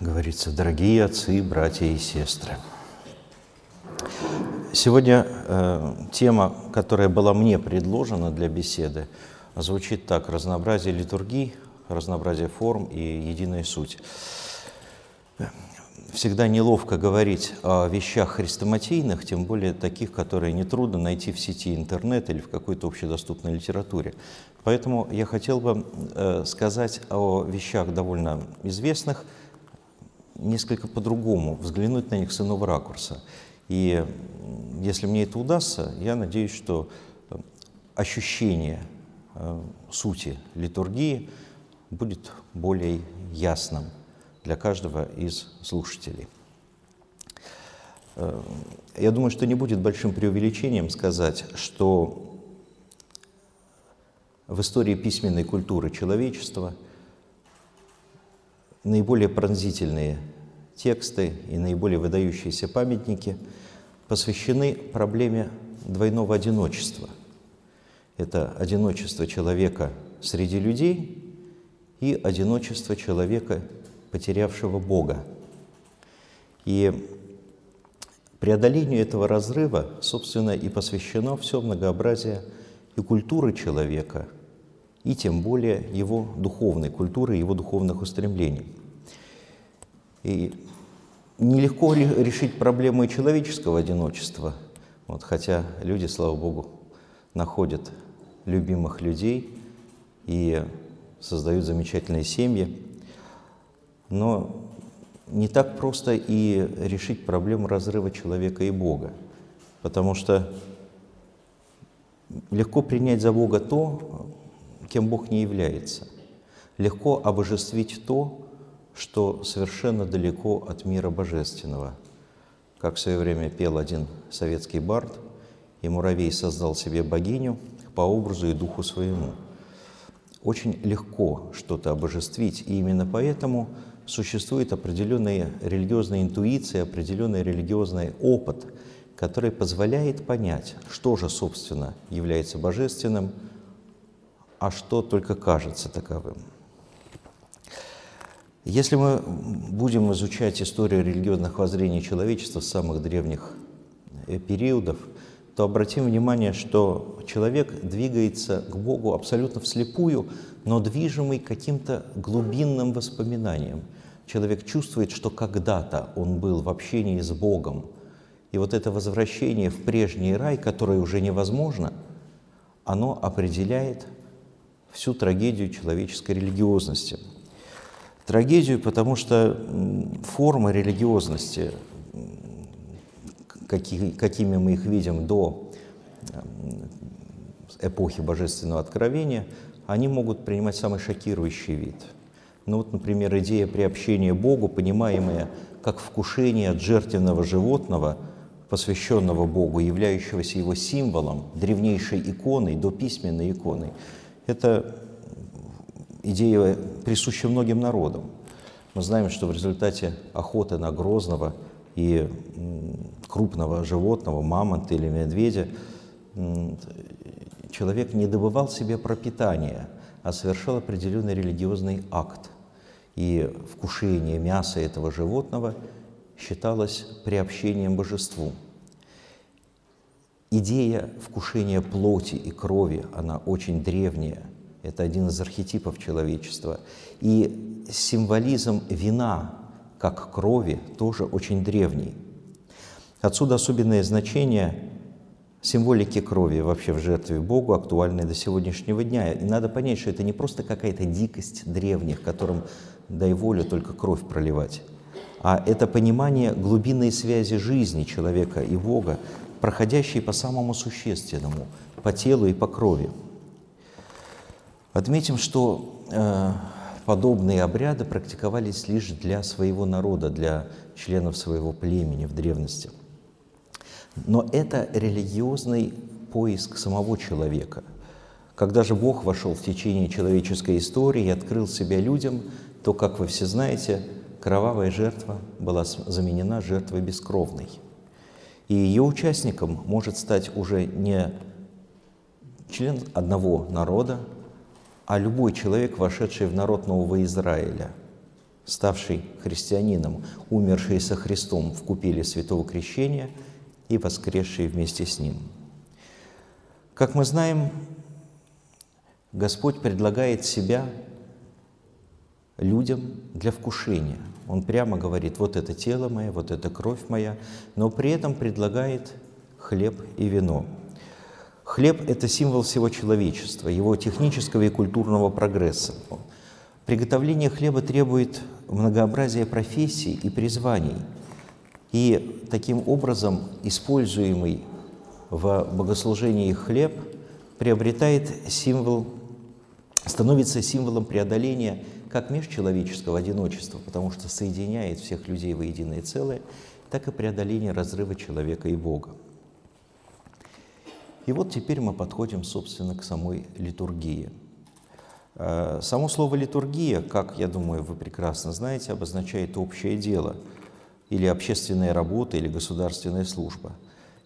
говорится, дорогие отцы, братья и сестры. Сегодня э, тема, которая была мне предложена для беседы, звучит так. Разнообразие литургий, разнообразие форм и единая суть. Всегда неловко говорить о вещах хрестоматийных, тем более таких, которые нетрудно найти в сети интернет или в какой-то общедоступной литературе. Поэтому я хотел бы э, сказать о вещах довольно известных, несколько по-другому, взглянуть на них с иного ракурса. И если мне это удастся, я надеюсь, что э, ощущение э, сути литургии будет более ясным для каждого из слушателей. Э, я думаю, что не будет большим преувеличением сказать, что в истории письменной культуры человечества – наиболее пронзительные тексты и наиболее выдающиеся памятники посвящены проблеме двойного одиночества. Это одиночество человека среди людей и одиночество человека, потерявшего Бога. И преодолению этого разрыва, собственно, и посвящено все многообразие и культуры человека – и тем более его духовной культуры, его духовных устремлений. И нелегко решить проблему и человеческого одиночества, вот, хотя люди, слава Богу, находят любимых людей и создают замечательные семьи, но не так просто и решить проблему разрыва человека и Бога, потому что легко принять за Бога то, кем Бог не является. Легко обожествить то, что совершенно далеко от мира божественного. Как в свое время пел один советский бард, и муравей создал себе богиню по образу и духу своему. Очень легко что-то обожествить, и именно поэтому существует определенная религиозная интуиция, определенный религиозный опыт, который позволяет понять, что же, собственно, является божественным – а что только кажется таковым. Если мы будем изучать историю религиозных воззрений человечества с самых древних э, периодов, то обратим внимание, что человек двигается к Богу абсолютно вслепую, но движимый каким-то глубинным воспоминанием. Человек чувствует, что когда-то он был в общении с Богом, и вот это возвращение в прежний рай, которое уже невозможно, оно определяет всю трагедию человеческой религиозности. Трагедию, потому что формы религиозности, какими мы их видим до эпохи Божественного Откровения, они могут принимать самый шокирующий вид. Ну вот, например, идея приобщения Богу, понимаемая как вкушение от жертвенного животного, посвященного Богу, являющегося его символом, древнейшей иконой, до письменной иконой – это идея присуща многим народам. Мы знаем, что в результате охоты на грозного и крупного животного, мамонта или медведя, человек не добывал себе пропитания, а совершал определенный религиозный акт. И вкушение мяса этого животного считалось приобщением божеству. Идея вкушения плоти и крови, она очень древняя. Это один из архетипов человечества. И символизм вина, как крови, тоже очень древний. Отсюда особенное значение символики крови вообще в жертве Богу, актуальное до сегодняшнего дня. И надо понять, что это не просто какая-то дикость древних, которым дай волю только кровь проливать, а это понимание глубинной связи жизни человека и Бога, проходящий по самому существенному, по телу и по крови. Отметим, что э, подобные обряды практиковались лишь для своего народа, для членов своего племени в древности. Но это религиозный поиск самого человека. Когда же Бог вошел в течение человеческой истории и открыл себя людям, то, как вы все знаете, кровавая жертва была заменена жертвой бескровной. И ее участником может стать уже не член одного народа, а любой человек, вошедший в народ Нового Израиля, ставший христианином, умерший со Христом в купеле Святого Крещения и воскресший вместе с Ним. Как мы знаем, Господь предлагает себя людям для вкушения. Он прямо говорит, вот это тело мое, вот это кровь моя, но при этом предлагает хлеб и вино – Хлеб – это символ всего человечества, его технического и культурного прогресса. Приготовление хлеба требует многообразия профессий и призваний. И таким образом используемый в богослужении хлеб приобретает символ, становится символом преодоления как межчеловеческого одиночества, потому что соединяет всех людей во единое целое, так и преодоления разрыва человека и Бога. И вот теперь мы подходим, собственно, к самой литургии. Э, само слово «литургия», как, я думаю, вы прекрасно знаете, обозначает общее дело или общественная работа, или государственная служба.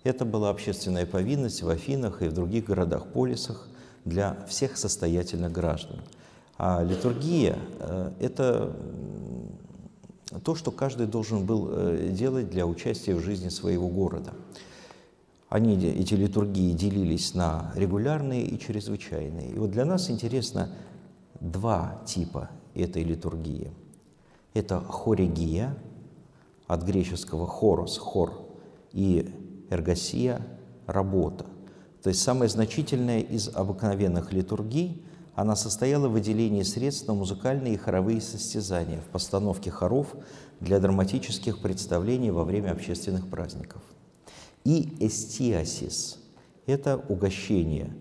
Это была общественная повинность в Афинах и в других городах-полисах для всех состоятельных граждан. А литургия э, – это то, что каждый должен был э, делать для участия в жизни своего города – они, эти литургии, делились на регулярные и чрезвычайные. И вот для нас интересно два типа этой литургии. Это хорегия, от греческого хорос, хор, и эргосия, работа. То есть самая значительная из обыкновенных литургий, она состояла в выделении средств на музыкальные и хоровые состязания, в постановке хоров для драматических представлений во время общественных праздников. И эстиасис – это угощение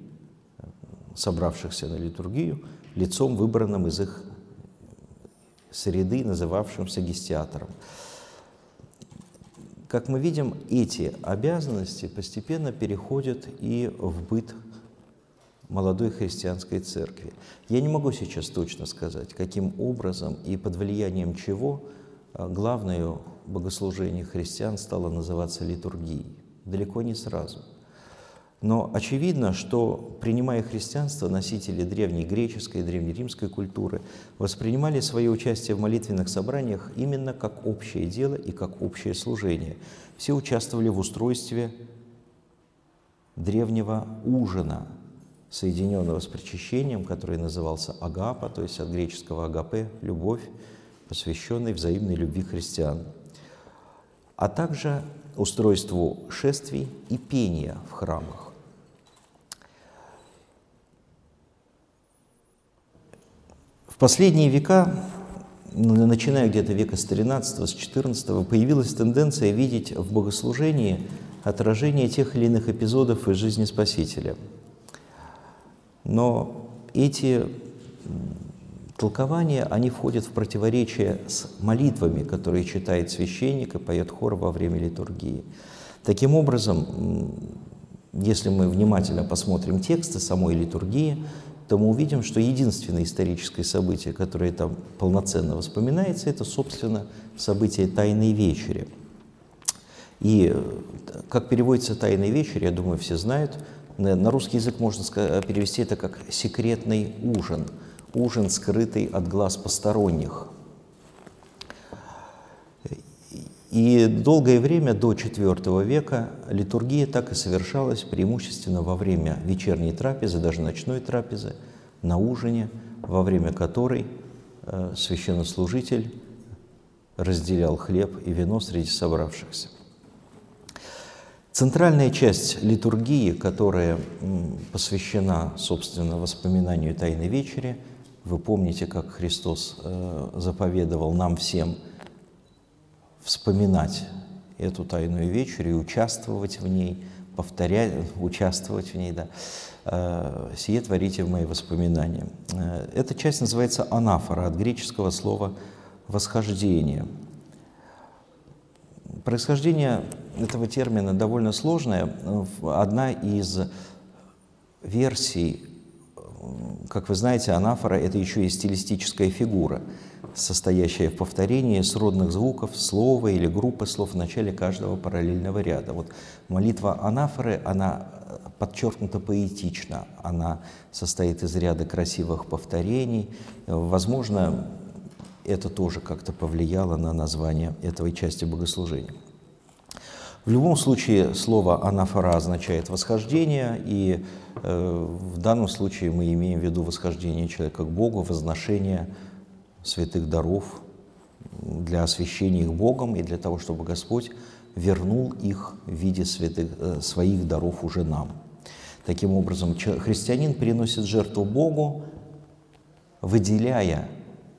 э, собравшихся на литургию лицом, выбранным из их среды, называвшимся гестиатором. Как мы видим, эти обязанности постепенно переходят и в быт молодой христианской церкви. Я не могу сейчас точно сказать, каким образом и под влиянием чего э, главное богослужение христиан стало называться литургией далеко не сразу. Но очевидно, что, принимая христианство, носители древней греческой и древнеримской культуры воспринимали свое участие в молитвенных собраниях именно как общее дело и как общее служение. Все участвовали в устройстве древнего ужина, соединенного с причащением, который назывался агапа, то есть от греческого агапе – любовь, посвященной взаимной любви христиан, а также устройству шествий и пения в храмах. В последние века, начиная где-то века с 13 с 14 появилась тенденция видеть в богослужении отражение тех или иных эпизодов из жизни Спасителя. Но эти толкования, они входят в противоречие с молитвами, которые читает священник и поет хор во время литургии. Таким образом, если мы внимательно посмотрим тексты самой литургии, то мы увидим, что единственное историческое событие, которое там полноценно воспоминается, это, собственно, событие Тайной Вечери. И как переводится «Тайная вечеря», я думаю, все знают, на русский язык можно перевести это как «секретный ужин», ужин, скрытый от глаз посторонних. И долгое время, до IV века, литургия так и совершалась преимущественно во время вечерней трапезы, даже ночной трапезы, на ужине, во время которой э, священнослужитель разделял хлеб и вино среди собравшихся. Центральная часть литургии, которая посвящена, собственно, воспоминанию Тайной Вечери – вы помните, как Христос э, заповедовал нам всем вспоминать эту тайную вечерю и участвовать в ней, повторять, участвовать в ней, да. Э, «Сие творите в мои воспоминания». Э, эта часть называется анафора, от греческого слова «восхождение». Происхождение этого термина довольно сложное. Одна из версий, как вы знаете, анафора – это еще и стилистическая фигура, состоящая в повторении сродных звуков слова или группы слов в начале каждого параллельного ряда. Вот молитва анафоры, она подчеркнуто поэтична, она состоит из ряда красивых повторений. Возможно, это тоже как-то повлияло на название этой части богослужения. В любом случае слово «анафора» означает «восхождение», и э, в данном случае мы имеем в виду восхождение человека к Богу, возношение святых даров для освящения их Богом и для того, чтобы Господь вернул их в виде святых, э, своих даров уже нам. Таким образом, христианин приносит жертву Богу, выделяя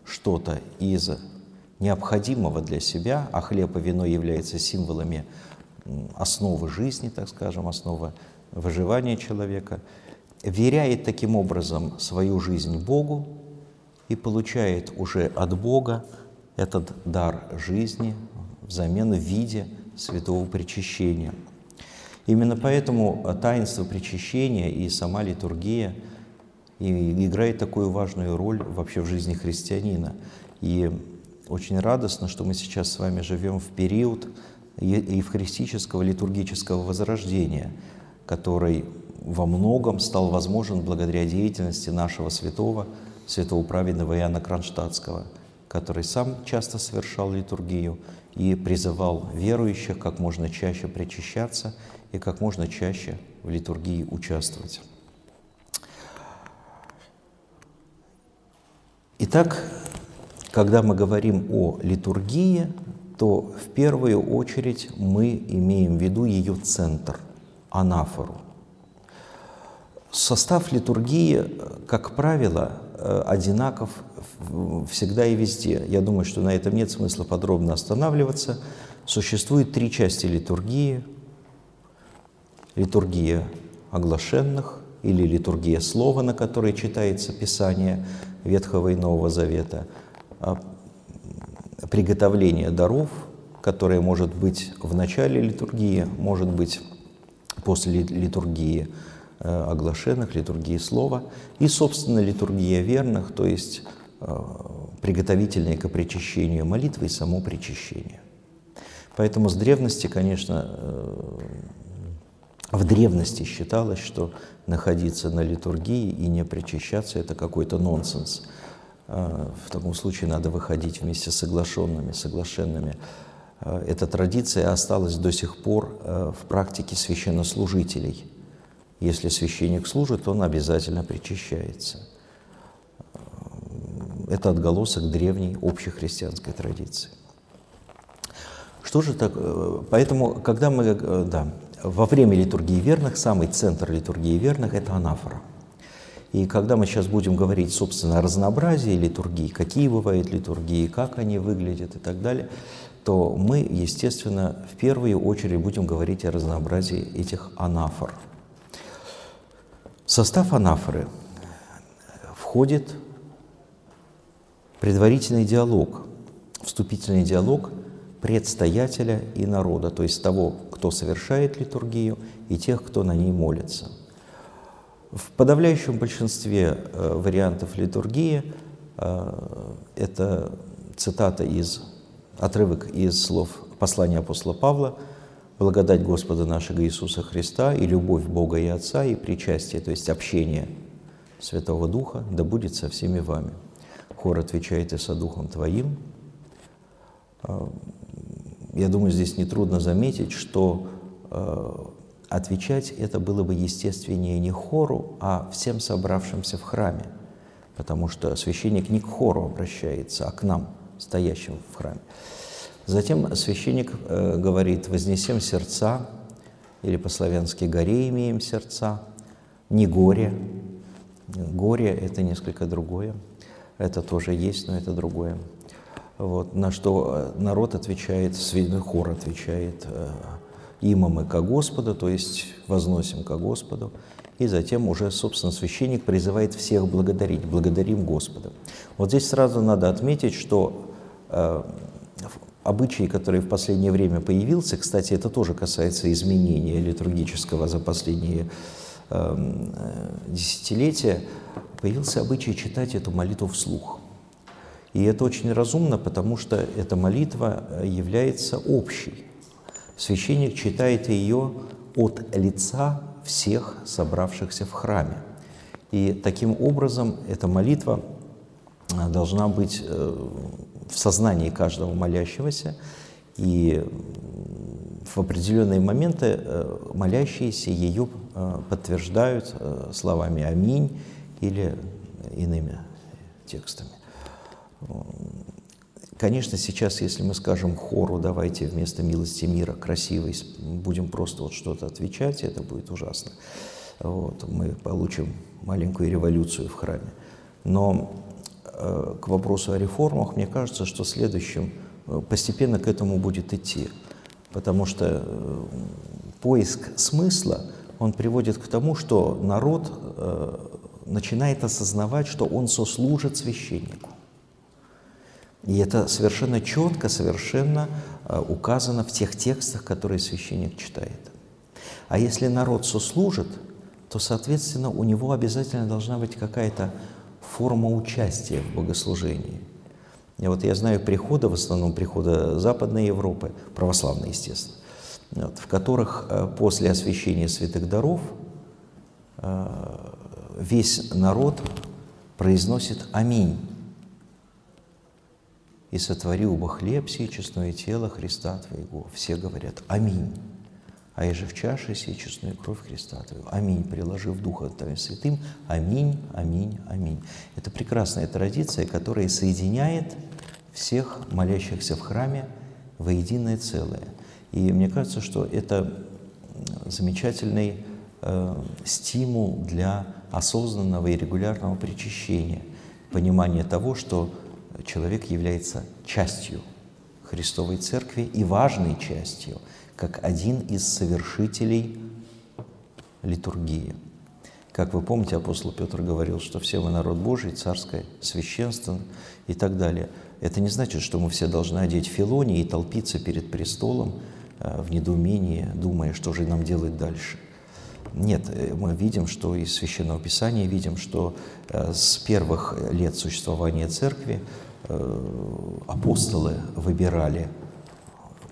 что-то из необходимого для себя, а хлеб и вино являются символами основы жизни, так скажем, основы выживания человека, веряет таким образом свою жизнь Богу и получает уже от Бога этот дар жизни взамен в виде святого причащения. Именно поэтому таинство причащения и сама литургия играет такую важную роль вообще в жизни христианина. И очень радостно, что мы сейчас с вами живем в период евхаристического литургического возрождения, который во многом стал возможен благодаря деятельности нашего святого, святого праведного Иоанна Кронштадтского, который сам часто совершал литургию и призывал верующих как можно чаще причащаться и как можно чаще в литургии участвовать. Итак, когда мы говорим о литургии, то в первую очередь мы имеем в виду ее центр, анафору. Состав литургии, как правило, одинаков всегда и везде. Я думаю, что на этом нет смысла подробно останавливаться. Существует три части литургии. Литургия оглашенных или литургия слова, на которой читается Писание Ветхого и Нового Завета, а приготовление даров, которое может быть в начале литургии, может быть после литургии э, оглашенных, литургии слова, и, собственно, литургия верных, то есть э, приготовительные к причащению молитвы и само причащение. Поэтому с древности, конечно, э, в древности считалось, что находиться на литургии и не причащаться – это какой-то нонсенс – в таком случае надо выходить вместе с соглашенными, соглашенными. А, эта традиция осталась до сих пор а, в практике священнослужителей. Если священник служит, он обязательно причащается. Это отголосок древней общехристианской традиции. Что же так? Э, поэтому, когда мы, э, да, во время литургии верных, самый центр литургии верных – это анафора – и когда мы сейчас будем говорить, собственно, о разнообразии литургии, какие бывают литургии, как они выглядят и так далее, то мы, естественно, в первую очередь будем говорить о разнообразии этих анафор. В состав анафоры входит предварительный диалог, вступительный диалог предстоятеля и народа, то есть того, кто совершает литургию, и тех, кто на ней молится – в подавляющем большинстве э, вариантов литургии э, это цитата из, отрывок из слов послания апостола Павла «Благодать Господа нашего Иисуса Христа и любовь Бога и Отца и причастие, то есть общение Святого Духа, да будет со всеми вами». Хор отвечает и со Духом Твоим. Э, я думаю, здесь нетрудно заметить, что отвечать это было бы естественнее не хору, а всем собравшимся в храме, потому что священник не к хору обращается, а к нам, стоящим в храме. Затем священник э, говорит «вознесем сердца», или по-славянски «горе имеем сердца», не горе. Горе – это несколько другое. Это тоже есть, но это другое. Вот, на что э, народ отвечает, хор отвечает – Има мы ко Господу, то есть возносим ко Господу. И затем уже, собственно, священник призывает всех благодарить. Благодарим Господа. Вот здесь сразу надо отметить, что э, обычай, который в последнее время появился, кстати, это тоже касается изменения литургического за последние эм, э, десятилетия, появился обычай читать эту молитву вслух. И это очень разумно, потому что эта молитва э, является общей. Священник читает ее от лица всех собравшихся в храме. И таким образом эта молитва э, должна быть э, в сознании каждого молящегося, и в определенные моменты молящиеся ее подтверждают словами «Аминь» или иными текстами. Конечно, сейчас, если мы скажем хору, давайте вместо милости мира красивый, будем просто вот что-то отвечать, это будет ужасно. Вот, мы получим маленькую революцию в храме. Но э, к вопросу о реформах, мне кажется, что следующим э, постепенно к этому будет идти. Потому что э, поиск смысла, он приводит к тому, что народ э, начинает осознавать, что он сослужит священнику. И это совершенно четко, совершенно э, указано в тех текстах, которые священник читает. А если народ сослужит, то, соответственно, у него обязательно должна быть какая-то форма участия в богослужении. И вот я знаю приходы, в основном приходы Западной Европы, православные, естественно, вот, в которых э, после освящения святых даров э, весь народ произносит «Аминь» и сотвори убо хлеб сей, честное тело Христа Твоего. Все говорят «Аминь». А еже в чаше сей честную кровь Христа Твоего. Аминь, приложив Духа Твоим Святым. Аминь, аминь, аминь. Это прекрасная традиция, которая соединяет всех молящихся в храме во единое целое. И мне кажется, что это замечательный э, стимул для осознанного и регулярного причащения, понимание того, что человек является частью Христовой Церкви и важной частью, как один из совершителей литургии. Как вы помните, апостол Петр говорил, что все мы народ Божий, царское священство и так далее. Это не значит, что мы все должны одеть филони и толпиться перед престолом э, в недоумении, думая, что же нам делать дальше. Нет, э, мы видим, что из Священного Писания видим, что э, с первых лет существования Церкви апостолы выбирали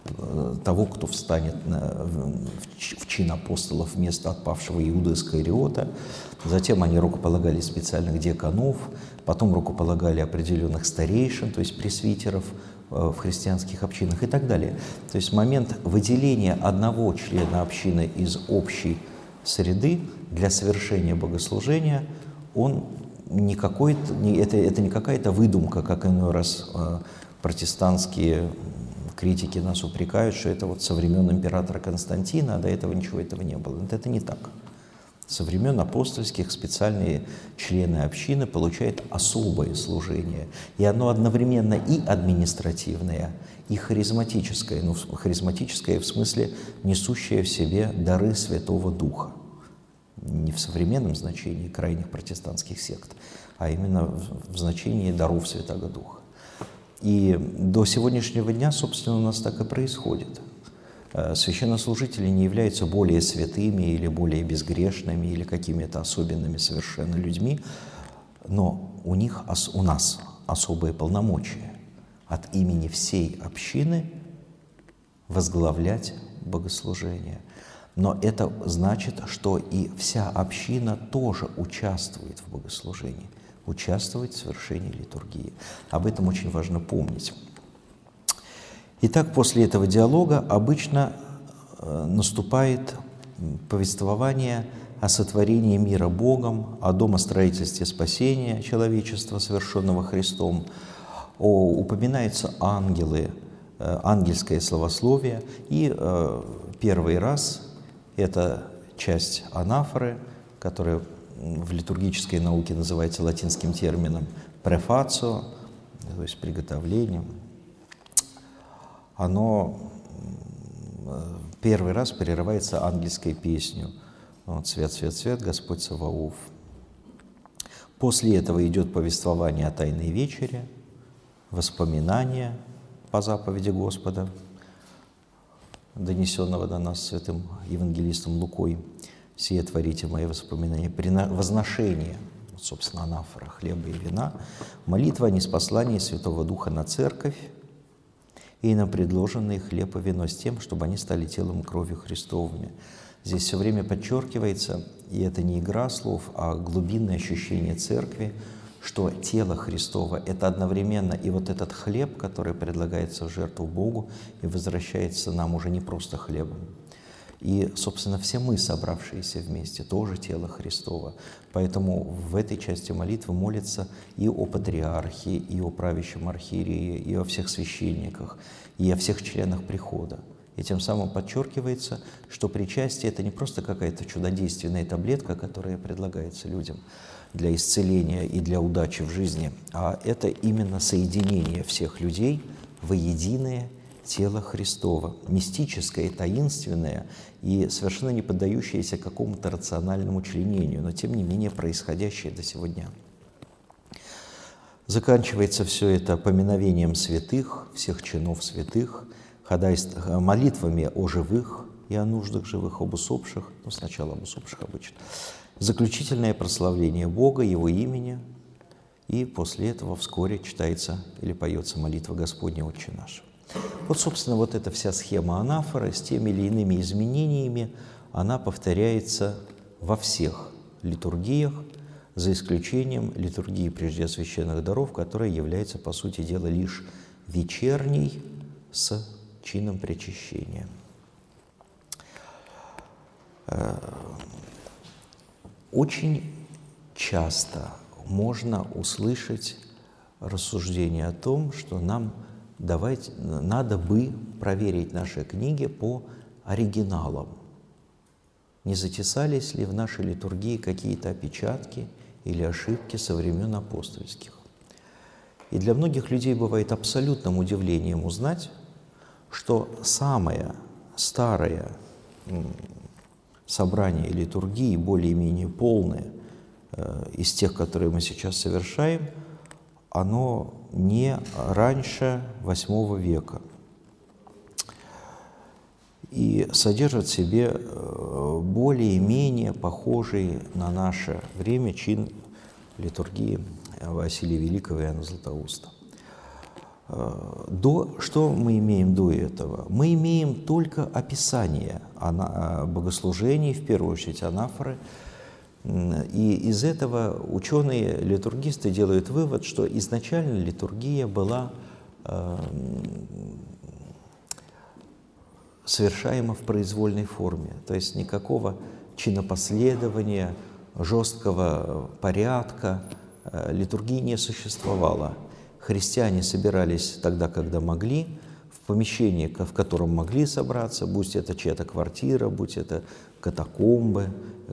э, того, кто встанет на, в чин апостолов вместо отпавшего Иуда Искариота. Затем они рукополагали специальных диаконов, потом рукополагали определенных старейшин, то есть пресвитеров э, в христианских общинах и так далее. То есть момент выделения одного члена общины из общей среды для совершения богослужения, он не это, это не какая-то выдумка, как иной раз э, протестантские критики нас упрекают, что это вот со времен императора Константина, а до этого ничего этого не было. Это не так. Со времен апостольских специальные члены общины получают особое служение. И оно одновременно и административное, и харизматическое. Ну, харизматическое в смысле несущее в себе дары Святого Духа не в современном значении крайних протестантских сект, а именно в, значении даров Святого Духа. И до сегодняшнего дня, собственно, у нас так и происходит. Э, священнослужители не являются более святыми или более безгрешными или какими-то особенными совершенно людьми, но у них, у нас особые полномочия от имени всей общины возглавлять богослужение – но это значит, что и вся община тоже участвует в богослужении, участвует в совершении литургии. Об этом очень важно помнить. Итак, после этого диалога обычно э, наступает повествование о сотворении мира Богом, о домостроительстве спасения человечества, совершенного Христом, о, упоминаются ангелы, э, ангельское словословие, и э, первый раз это часть анафоры, которая в литургической науке называется латинским термином префацио, то есть приготовлением. Оно первый раз прерывается ангельской песнью. Вот, «Свят, свят, свят, Господь Саваоф». После этого идет повествование о Тайной вечере, воспоминания по заповеди Господа, донесенного до нас святым евангелистом Лукой, «Сие творите мои воспоминания», возношение, собственно, анафора хлеба и вина, молитва о неспослании Святого Духа на церковь и на предложенные хлеб и вино с тем, чтобы они стали телом и кровью Христовыми. Здесь все время подчеркивается, и это не игра слов, а глубинное ощущение церкви, что тело Христово – это одновременно и вот этот хлеб, который предлагается в жертву Богу и возвращается нам уже не просто хлебом. И, собственно, все мы, собравшиеся вместе, тоже тело Христово. Поэтому в этой части молитвы молится и о патриархе, и о правящем архиерее, и о всех священниках, и о всех членах прихода. И тем самым подчеркивается, что причастие – это не просто какая-то чудодейственная таблетка, которая предлагается людям для исцеления и для удачи в жизни, а это именно соединение всех людей во единое тело Христова, мистическое, таинственное и совершенно не поддающееся какому-то рациональному членению, но тем не менее происходящее до сегодня. Заканчивается все это поминовением святых, всех чинов святых – ходайств, молитвами о живых и о нуждах живых, об усопших, ну, сначала об усопших обычно, заключительное прославление Бога, Его имени, и после этого вскоре читается или поется молитва Господня Отче наш. Вот, собственно, вот эта вся схема анафоры с теми или иными изменениями, она повторяется во всех литургиях, за исключением литургии прежде священных даров, которая является, по сути дела, лишь вечерней с чином причащения. Очень часто можно услышать рассуждение о том, что нам давать, надо бы проверить наши книги по оригиналам. Не затесались ли в нашей литургии какие-то опечатки или ошибки со времен апостольских? И для многих людей бывает абсолютным удивлением узнать, что самое старое собрание литургии, более-менее полное, э, из тех, которые мы сейчас совершаем, оно не раньше VIII века и содержит в себе э, более-менее похожий на наше время чин литургии Василия Великого и Иоанна Златоуста. Э, до, что мы имеем до этого? Мы имеем только описание э, богослужений, в первую очередь анафоры, и из этого ученые-литургисты делают вывод, что изначально литургия была э, совершаема в произвольной форме, то есть никакого чинопоследования, жесткого порядка литургии не существовало – христиане собирались тогда, когда могли, в помещении, в котором могли собраться, будь это чья-то квартира, будь это катакомбы,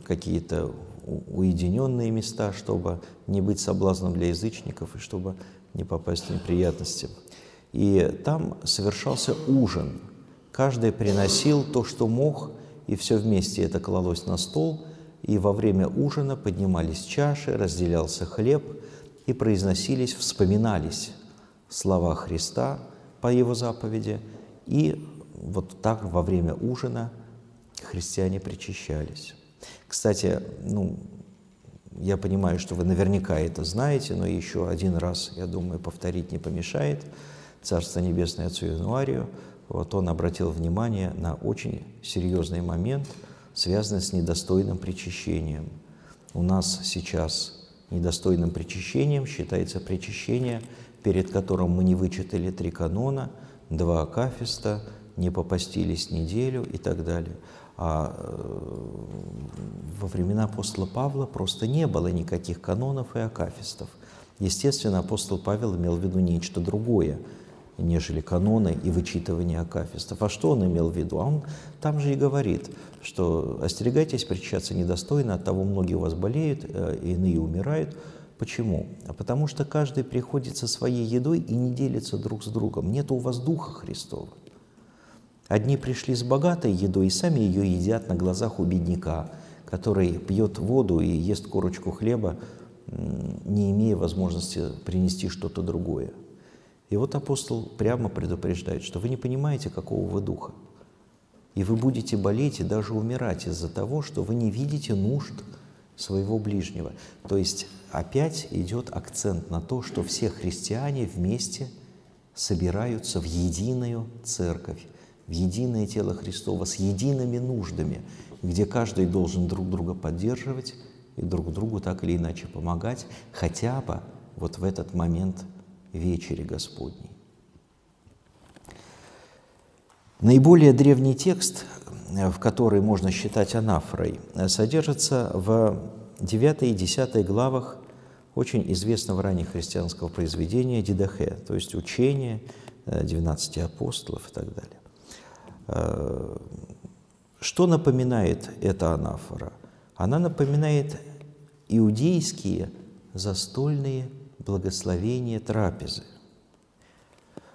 какие-то уединенные места, чтобы не быть соблазном для язычников и чтобы не попасть в неприятности. И там совершался ужин. Каждый приносил то, что мог, и все вместе это клалось на стол, и во время ужина поднимались чаши, разделялся хлеб – и произносились, вспоминались слова Христа по Его заповеди, и вот так во время ужина христиане причащались. Кстати, ну, я понимаю, что вы наверняка это знаете, но еще один раз, я думаю, повторить не помешает. Царство Небесное Отцу Януарию, вот он обратил внимание на очень серьезный момент, связанный с недостойным причащением. У нас сейчас Недостойным причащением считается причащение, перед которым мы не вычитали три канона, два акафиста, не попастились неделю и так далее. А э, во времена апостола Павла просто не было никаких канонов и акафистов. Естественно, апостол Павел имел в виду нечто другое – нежели каноны и вычитывание акафистов. А что он имел в виду? А он там же и говорит, что остерегайтесь причащаться недостойно, от того многие у вас болеют, э, иные умирают. Почему? А потому что каждый приходит со своей едой и не делится друг с другом. Нет у вас Духа Христова. Одни пришли с богатой едой и сами ее едят на глазах у бедняка, который пьет воду и ест корочку хлеба, не имея возможности принести что-то другое. И вот апостол прямо предупреждает, что вы не понимаете, какого вы духа. И вы будете болеть и даже умирать из-за того, что вы не видите нужд своего ближнего. То есть опять идет акцент на то, что все христиане вместе собираются в единую церковь, в единое тело Христова с едиными нуждами, где каждый должен друг друга поддерживать и друг другу так или иначе помогать, хотя бы вот в этот момент вечери Господней. Наиболее древний текст, в который можно считать анафорой, содержится в 9 и 10 главах очень известного раннехристианского произведения Дидахе, то есть учение 12 апостолов и так далее. Э, что напоминает эта анафора? Она напоминает иудейские застольные благословения трапезы.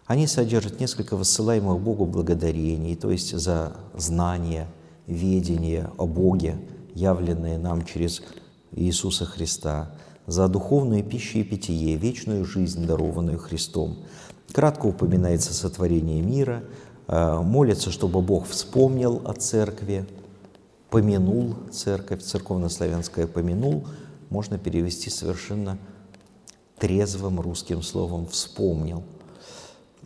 Они содержат несколько высылаемых Богу благодарений, то есть за знание, ведение о Боге, явленное нам через Иисуса Христа, за духовную пищу и питье, вечную жизнь, дарованную Христом. Кратко упоминается сотворение мира – Э, молится, чтобы Бог вспомнил о церкви, помянул церковь, церковнославянское помянул, можно перевести совершенно трезвым русским словом «вспомнил».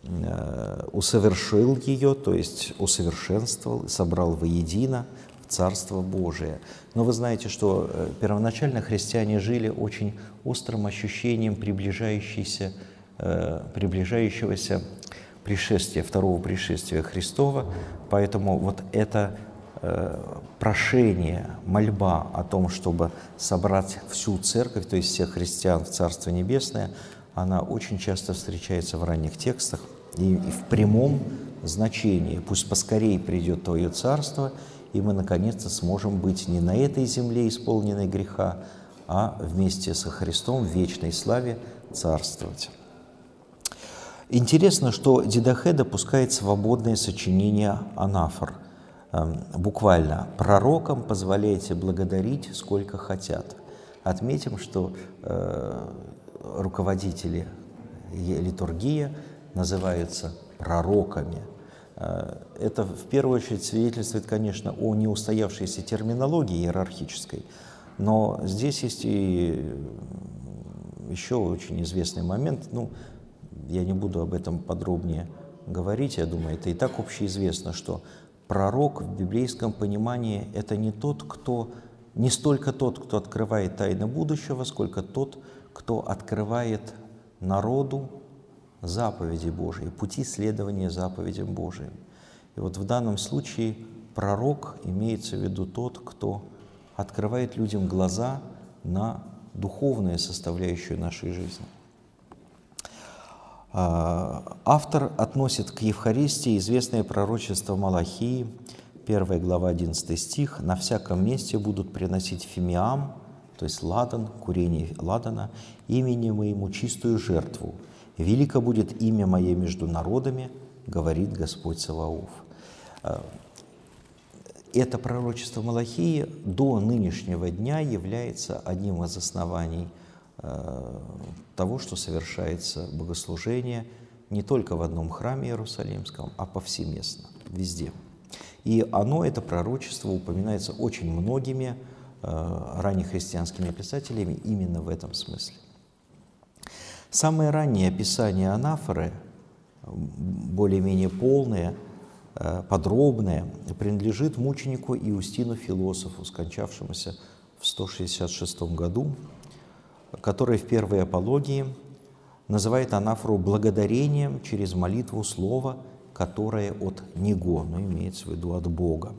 Э, усовершил ее, то есть усовершенствовал, собрал воедино в Царство Божие. Но вы знаете, что э, первоначально христиане жили очень острым ощущением приближающейся, приближающегося пришествия, второго пришествия Христова. Поэтому вот это э, прошение, мольба о том, чтобы собрать всю церковь, то есть всех христиан в Царство Небесное, она очень часто встречается в ранних текстах и, и в прямом значении. Пусть поскорее придет Твое Царство, и мы наконец-то сможем быть не на этой земле, исполненной греха, а вместе со Христом в вечной славе царствовать. Интересно, что Дидахе допускает свободное сочинение анафор. Буквально «пророкам позволяйте благодарить, сколько хотят». Отметим, что э, руководители литургии называются пророками. Э, это в первую очередь свидетельствует, конечно, о неустоявшейся терминологии иерархической, но здесь есть и еще очень известный момент. Ну, я не буду об этом подробнее говорить, я думаю, это и так общеизвестно, что пророк в библейском понимании – это не тот, кто, не столько тот, кто открывает тайны будущего, сколько тот, кто открывает народу заповеди Божьи, пути следования заповедям Божьим. И вот в данном случае пророк имеется в виду тот, кто открывает людям глаза на духовную составляющую нашей жизни. А, автор относит к Евхаристии известное пророчество Малахии, 1 глава, 11 стих. «На всяком месте будут приносить фимиам, то есть ладан, курение ладана, имени моему чистую жертву. Велико будет имя мое между народами, говорит Господь Саваоф». А, это пророчество Малахии до нынешнего дня является одним из оснований – того, что совершается богослужение не только в одном храме Иерусалимском, а повсеместно, везде. И оно, это пророчество, упоминается очень многими э, раннехристианскими писателями именно в этом смысле. Самое раннее описание анафоры, более-менее полное, э, подробное, принадлежит мученику Иустину Философу, скончавшемуся в 166 году который в первой апологии называет анафору благодарением через молитву слова, которое от Него, но имеется в виду от Бога.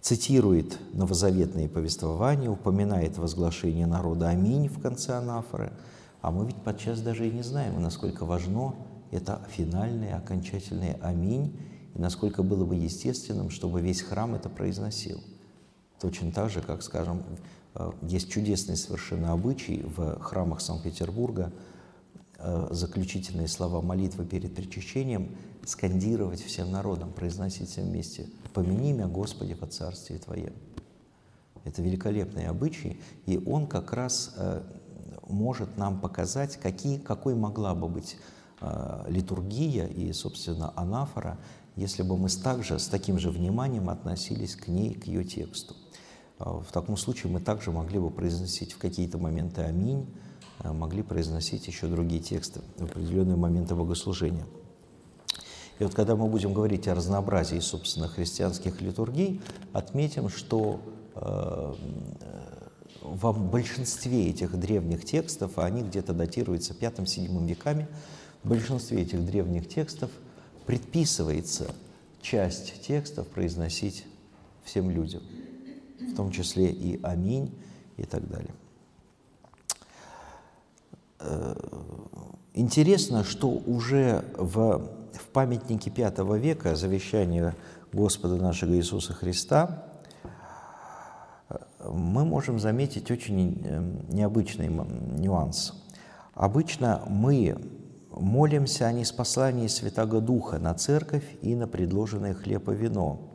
Цитирует новозаветные повествования, упоминает возглашение народа «Аминь» в конце анафоры, а мы ведь подчас даже и не знаем, насколько важно это финальное, окончательное «Аминь», и насколько было бы естественным, чтобы весь храм это произносил. Точно так же, как, скажем, есть чудесный совершенно обычай в храмах Санкт-Петербурга э, заключительные слова молитвы перед причащением скандировать всем народом, произносить всем вместе «Помяни меня, Господи, во Царстве Твоем». Это великолепный обычай, и он как раз э, может нам показать, какие, какой могла бы быть э, литургия и, собственно, анафора, если бы мы также с таким же вниманием относились к ней, к ее тексту. Э, в таком случае мы также могли бы произносить в какие-то моменты «Аминь», э, могли произносить еще другие тексты в определенные моменты богослужения. И вот когда мы будем говорить о разнообразии, собственно, христианских литургий, отметим, что э, в большинстве этих древних текстов, а они где-то датируются V-VII веками, в большинстве этих древних текстов предписывается часть текстов произносить всем людям, в том числе и «Аминь» и так далее. Э, интересно, что уже в, в памятнике V века завещания Господа нашего Иисуса Христа мы можем заметить очень эм, необычный нюанс. Обычно мы молимся о неспослании Святого Духа на церковь и на предложенное хлеб и вино.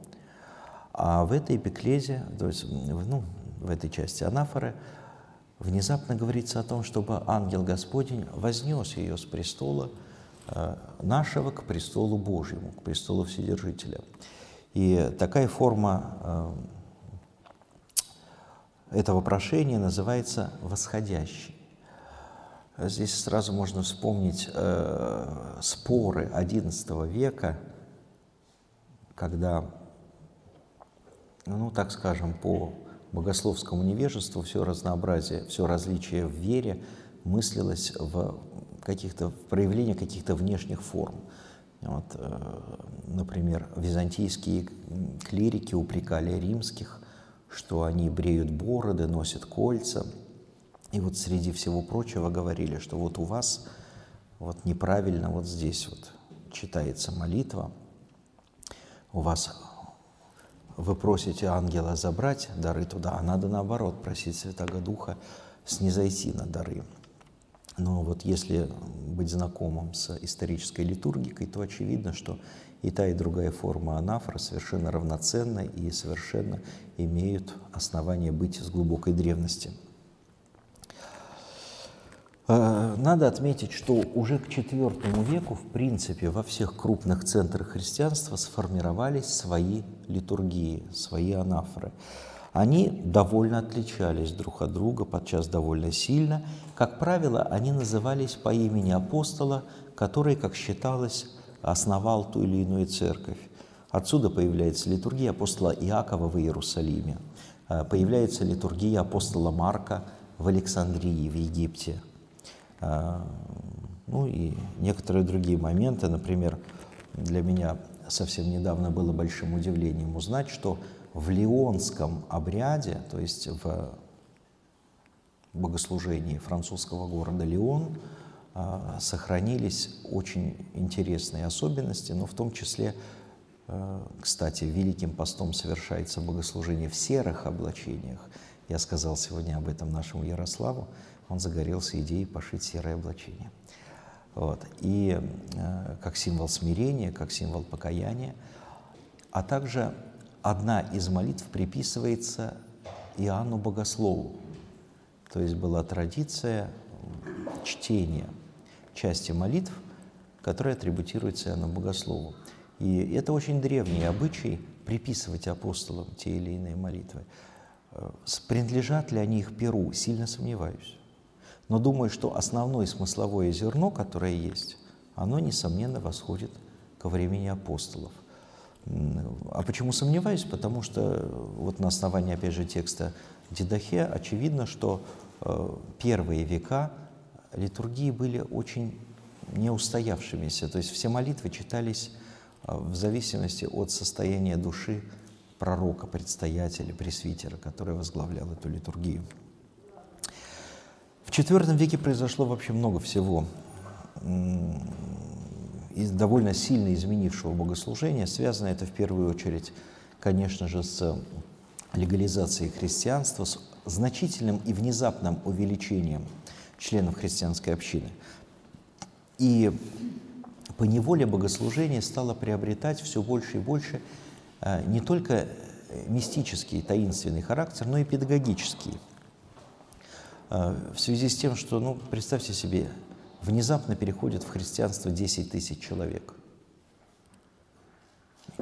А в этой эпиклезе, то есть ну, в этой части анафоры, внезапно говорится о том, чтобы ангел Господень вознес ее с престола э, нашего к престолу Божьему, к престолу Вседержителя. И такая форма э, этого прошения называется «восходящий». Здесь сразу можно вспомнить э, споры XI века, когда, ну, так скажем, по богословскому невежеству все разнообразие, все различие в вере мыслилось в каких-то проявлении каких-то внешних форм. Вот, э, например, византийские клирики упрекали римских что они бреют бороды, носят кольца. И вот среди всего прочего говорили, что вот у вас вот неправильно вот здесь вот читается молитва, у вас вы просите ангела забрать дары туда, а надо наоборот просить Святого Духа снизойти на дары. Но вот если быть знакомым с исторической литургикой, то очевидно, что и та, и другая форма анафора совершенно равноценны и совершенно имеют основание быть с глубокой древности. Э, надо отметить, что уже к IV веку, в принципе, во всех крупных центрах христианства сформировались свои литургии, свои анафоры. Они довольно отличались друг от друга, подчас довольно сильно. Как правило, они назывались по имени апостола, который, как считалось, основал ту или иную церковь. Отсюда появляется литургия апостола Иакова в Иерусалиме, э, появляется литургия апостола Марка в Александрии, в Египте. Э, ну и некоторые другие моменты, например, для меня совсем недавно было большим удивлением узнать, что в леонском обряде, то есть в богослужении французского города Леон, а, сохранились очень интересные особенности, но в том числе, э, кстати, Великим постом совершается богослужение в серых облачениях. Я сказал сегодня об этом нашему Ярославу, он загорелся идеей пошить серое облачение. Вот. И э, как символ смирения, как символ покаяния, а также одна из молитв приписывается Иоанну Богослову. То есть была традиция чтения части молитв, которые атрибутируются Иоанну Богослову. И это очень древний обычай приписывать апостолам те или иные молитвы. Э, принадлежат ли они их перу, сильно сомневаюсь. Но думаю, что основное смысловое зерно, которое есть, оно, несомненно, восходит ко времени апостолов. А почему сомневаюсь? Потому что вот на основании, опять же, текста Дидахе очевидно, что э, первые века литургии были очень неустоявшимися. То есть все молитвы читались а, в зависимости от состояния души пророка, предстоятеля, пресвитера, который возглавлял эту литургию. В IV веке произошло вообще много всего из довольно сильно изменившего богослужения. Связано это в первую очередь, конечно же, с легализацией христианства, с значительным и внезапным увеличением членов христианской общины. И по неволе богослужение стало приобретать все больше и больше э, не только мистический, таинственный характер, но и педагогический. Э, в связи с тем, что, ну, представьте себе, внезапно переходит в христианство 10 тысяч человек.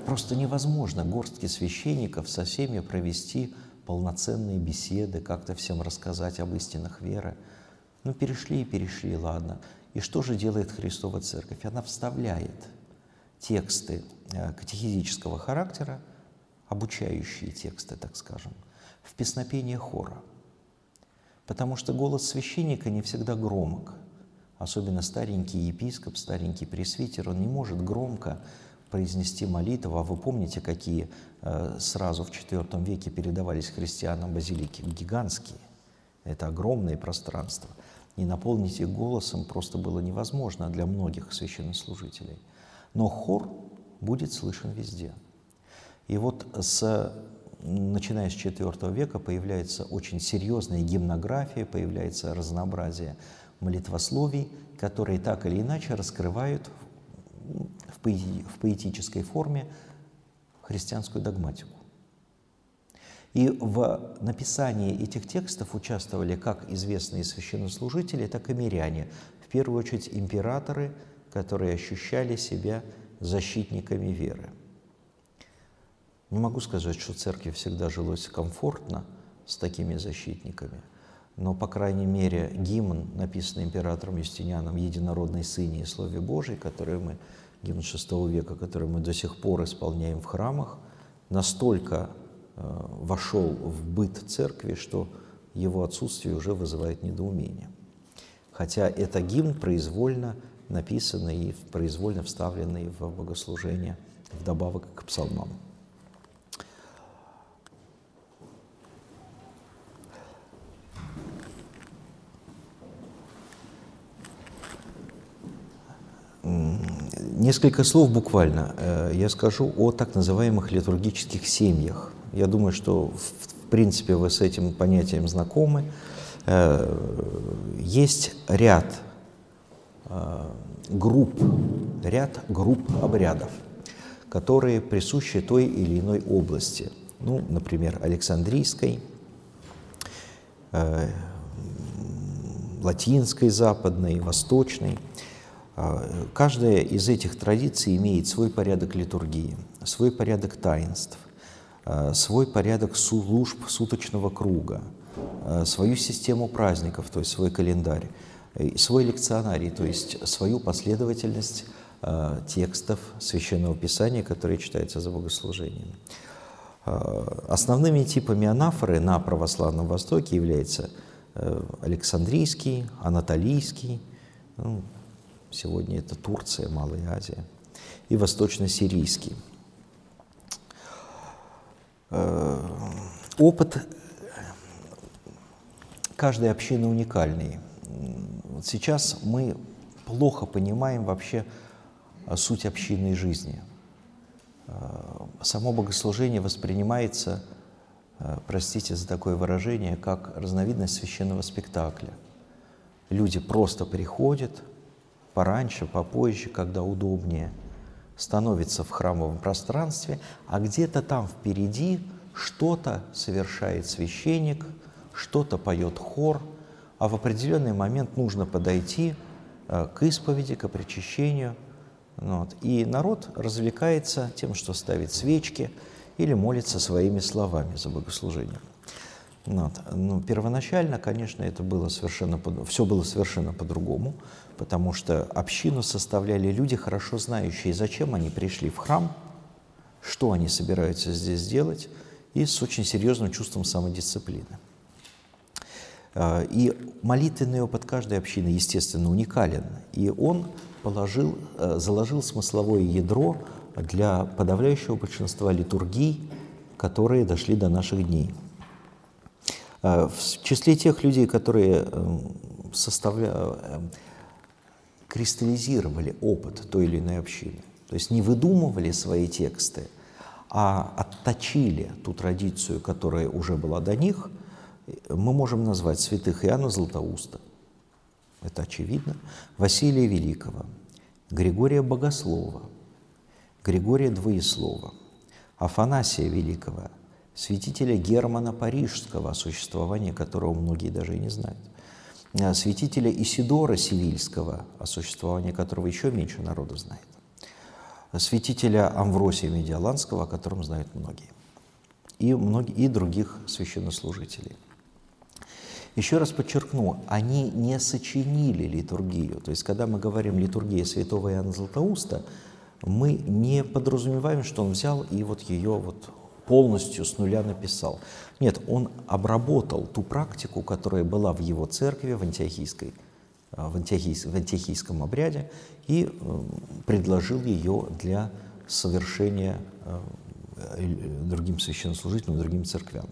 Просто невозможно горстке священников со всеми провести полноценные беседы, как-то всем рассказать об истинах веры. Ну, перешли и перешли, ладно. И что же делает Христова Церковь? Она вставляет тексты э, катехизического характера, обучающие тексты, так скажем, в песнопение хора. Потому что голос священника не всегда громок. Особенно старенький епископ, старенький пресвитер, он не может громко произнести молитву. А вы помните, какие э, сразу в IV веке передавались христианам базилики? Гигантские. Это огромные пространства. Не наполнить их голосом просто было невозможно для многих священнослужителей. Но хор будет слышен везде. И вот с, начиная с IV века появляется очень серьезная гимнография, появляется разнообразие молитвословий, которые так или иначе раскрывают в, поэти, в поэтической форме христианскую догматику. И в написании этих текстов участвовали как известные священнослужители, так и миряне, в первую очередь императоры, которые ощущали себя защитниками веры. Не могу сказать, что церкви всегда жилось комфортно с такими защитниками – но, по крайней мере, гимн, написанный императором Юстинианом «Единородной Сыне и Слове Божьей», который мы, гимн VI века, который мы до сих пор исполняем в храмах, настолько э, вошел в быт церкви, что его отсутствие уже вызывает недоумение. Хотя это гимн произвольно написанный и произвольно вставленный в богослужение вдобавок к псалмам. Несколько слов буквально э, я скажу о так называемых литургических семьях. Я думаю, что в принципе вы с этим понятием знакомы. Э, есть ряд э, групп, ряд групп обрядов, которые присущи той или иной области. Ну, например, Александрийской, латинской, западной, восточной – каждая из этих традиций имеет свой порядок литургии, свой порядок таинств, а, свой порядок служб суточного круга, а, свою систему праздников, то есть свой календарь, свой лекционарий, то есть свою последовательность текстов Священного Писания, которые читаются за богослужением. Основными типами анафоры на православном Востоке являются э, Александрийский, Анатолийский, ну, Сегодня это Турция, Малая Азия и восточно-сирийский. Э, опыт каждой общины уникальный. Вот сейчас мы плохо понимаем вообще суть общинной жизни. Э, само богослужение воспринимается, э, простите за такое выражение, как разновидность священного спектакля. Люди просто приходят – пораньше, попозже, когда удобнее, становится в храмовом пространстве, а где-то там впереди что-то совершает священник, что-то поет хор, а в определенный момент нужно подойти э, к исповеди, к причащению. Вот. И народ развлекается тем, что ставит свечки или молится своими словами за богослужением. Вот. Ну, первоначально, конечно, это было совершенно, все было совершенно по-другому потому что общину составляли люди, хорошо знающие, зачем они пришли в храм, что они собираются здесь делать, и с очень серьезным чувством самодисциплины. А, и молитвенный опыт каждой общины, естественно, уникален, и он положил, э, заложил смысловое ядро для подавляющего большинства литургий, которые дошли до наших дней. А, в числе тех людей, которые эм, составляют эм, кристаллизировали опыт той или иной общины. То есть не выдумывали свои тексты, а отточили ту традицию, которая уже была до них, мы можем назвать святых Иоанна Златоуста, это очевидно, Василия Великого, Григория Богослова, Григория Двоеслова, Афанасия Великого, святителя Германа Парижского, о существовании которого многие даже и не знают, святителя Исидора Сивильского, о существовании которого еще меньше народа знает, святителя Амвросия Медиаланского, о котором знают многие, и, многие, и других священнослужителей. Еще раз подчеркну, они не сочинили литургию. То есть, когда мы говорим «литургия святого Иоанна Златоуста», мы не подразумеваем, что он взял и вот ее вот полностью с нуля написал. Нет, он обработал ту практику, которая была в его церкви, в антиохийской, э, в, антиохийс, в антиохийском обряде, и э, предложил ее для совершения э, другим священнослужителям, другим церквям.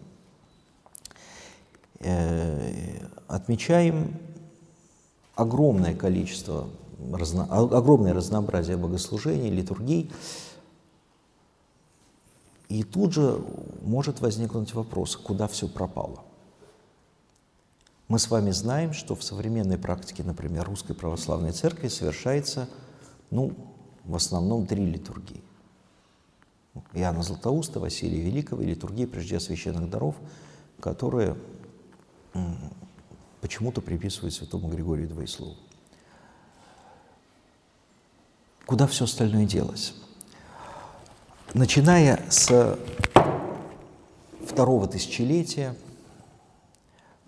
Отмечаем огромное количество, огромное разнообразие богослужений, литургий. И тут же может возникнуть вопрос, куда все пропало. Мы с вами знаем, что в современной практике, например, Русской Православной Церкви совершается, ну, в основном три литургии. Иоанна Златоуста, Василия Великого и литургии прежде священных даров, которые почему-то приписывают святому Григорию Двоеслову. Куда все остальное делось? Начиная с второго тысячелетия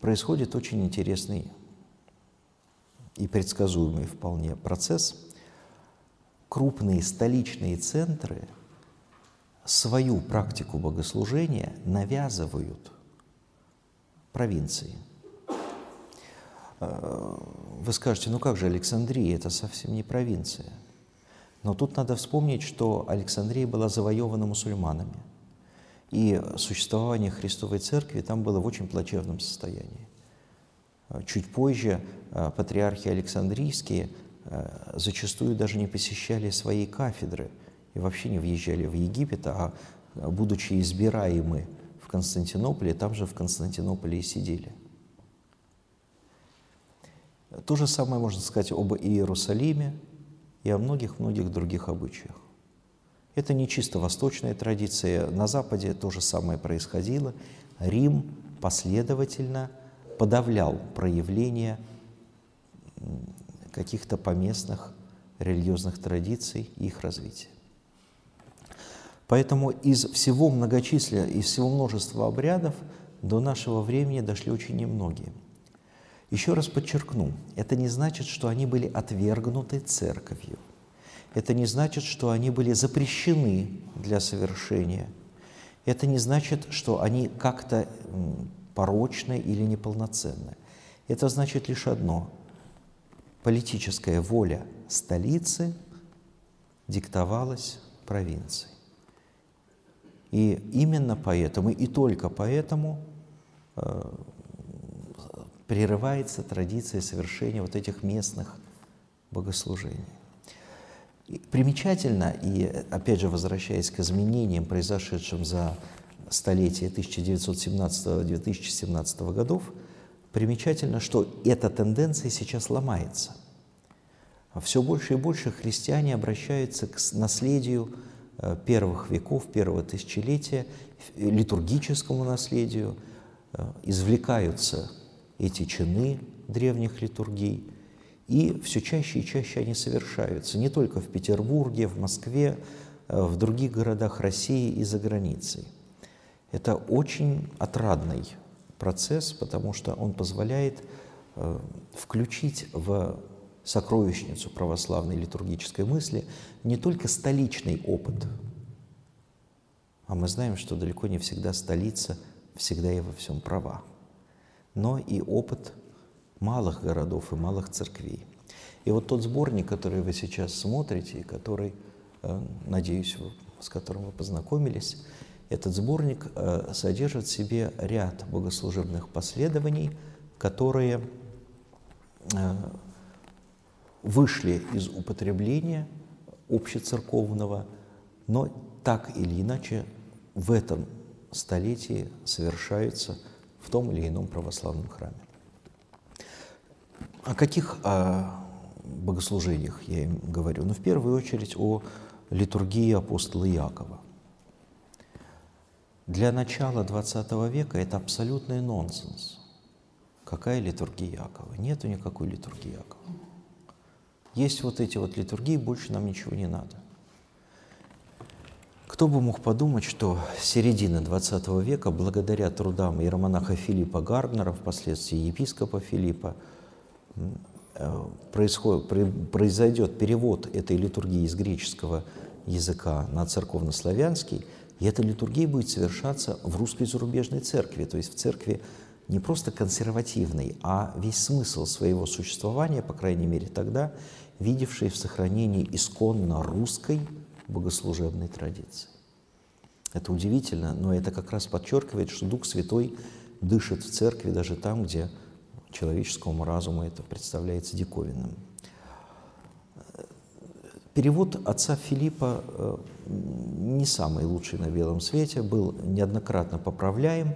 происходит очень интересный и предсказуемый вполне процесс. Крупные столичные центры свою практику богослужения навязывают провинции. Э, вы скажете, ну как же Александрия, это совсем не провинция. Но тут надо вспомнить, что Александрия была завоевана мусульманами. И существование Христовой Церкви там было в очень плачевном состоянии. Э, чуть позже э, патриархи Александрийские зачастую даже не посещали свои кафедры и вообще не въезжали в Египет, а будучи избираемы в Константинополе, там же в Константинополе и сидели. То же самое можно сказать об Иерусалиме и о многих-многих других обычаях. Это не чисто восточная традиция. На Западе то же самое происходило. Рим последовательно подавлял проявление каких-то поместных религиозных традиций и их развития. Поэтому из всего многочисленного, из всего множества обрядов до нашего времени дошли очень немногие. Еще раз подчеркну, это не значит, что они были отвергнуты церковью. Это не значит, что они были запрещены для совершения. Это не значит, что они как-то порочны или неполноценны. Это значит лишь одно. Политическая воля столицы диктовалась провинцией. И именно поэтому, и только поэтому э, прерывается традиция совершения вот этих местных богослужений. И примечательно, и опять же возвращаясь к изменениям, произошедшим за столетие 1917-2017 годов, примечательно, что эта тенденция сейчас ломается. Все больше и больше христиане обращаются к наследию Э, первых веков, первого тысячелетия, литургическому наследию, э, извлекаются эти чины древних литургий, и все чаще и чаще они совершаются, не только в Петербурге, в Москве, э, в других городах России и за границей. Это очень отрадный процесс, потому что он позволяет включить в сокровищницу православной литургической мысли не только столичный опыт, а мы знаем, что далеко не всегда столица всегда и во всем права, но и опыт малых городов и малых церквей. И вот тот сборник, который вы сейчас смотрите, и который, э, надеюсь, с которым вы познакомились, этот сборник э, содержит в себе ряд богослужебных последований, которые э, вышли из употребления общецерковного, но так или иначе в этом столетии совершаются в том или ином православном храме. О каких о богослужениях я им говорю? Ну, в первую очередь о литургии апостола Якова. Для начала XX века это абсолютный нонсенс. Какая литургия Якова? Нету никакой литургии Якова. Есть вот эти вот литургии, больше нам ничего не надо. Кто бы мог подумать, что с середины XX века, благодаря трудам иеромонаха Филиппа Гарднера, впоследствии епископа Филиппа, э, произойдет перевод этой литургии из греческого языка на церковно-славянский, и эта литургия будет совершаться в русской зарубежной церкви, то есть в церкви не просто консервативной, а весь смысл своего существования, по крайней мере тогда, видевшей в сохранении исконно русской богослужебной традиции. Это удивительно, но это как раз подчеркивает, что Дух Святой дышит в церкви даже там, где человеческому разуму это представляется диковинным. Перевод отца Филиппа э, не самый лучший на белом свете, был неоднократно поправляем,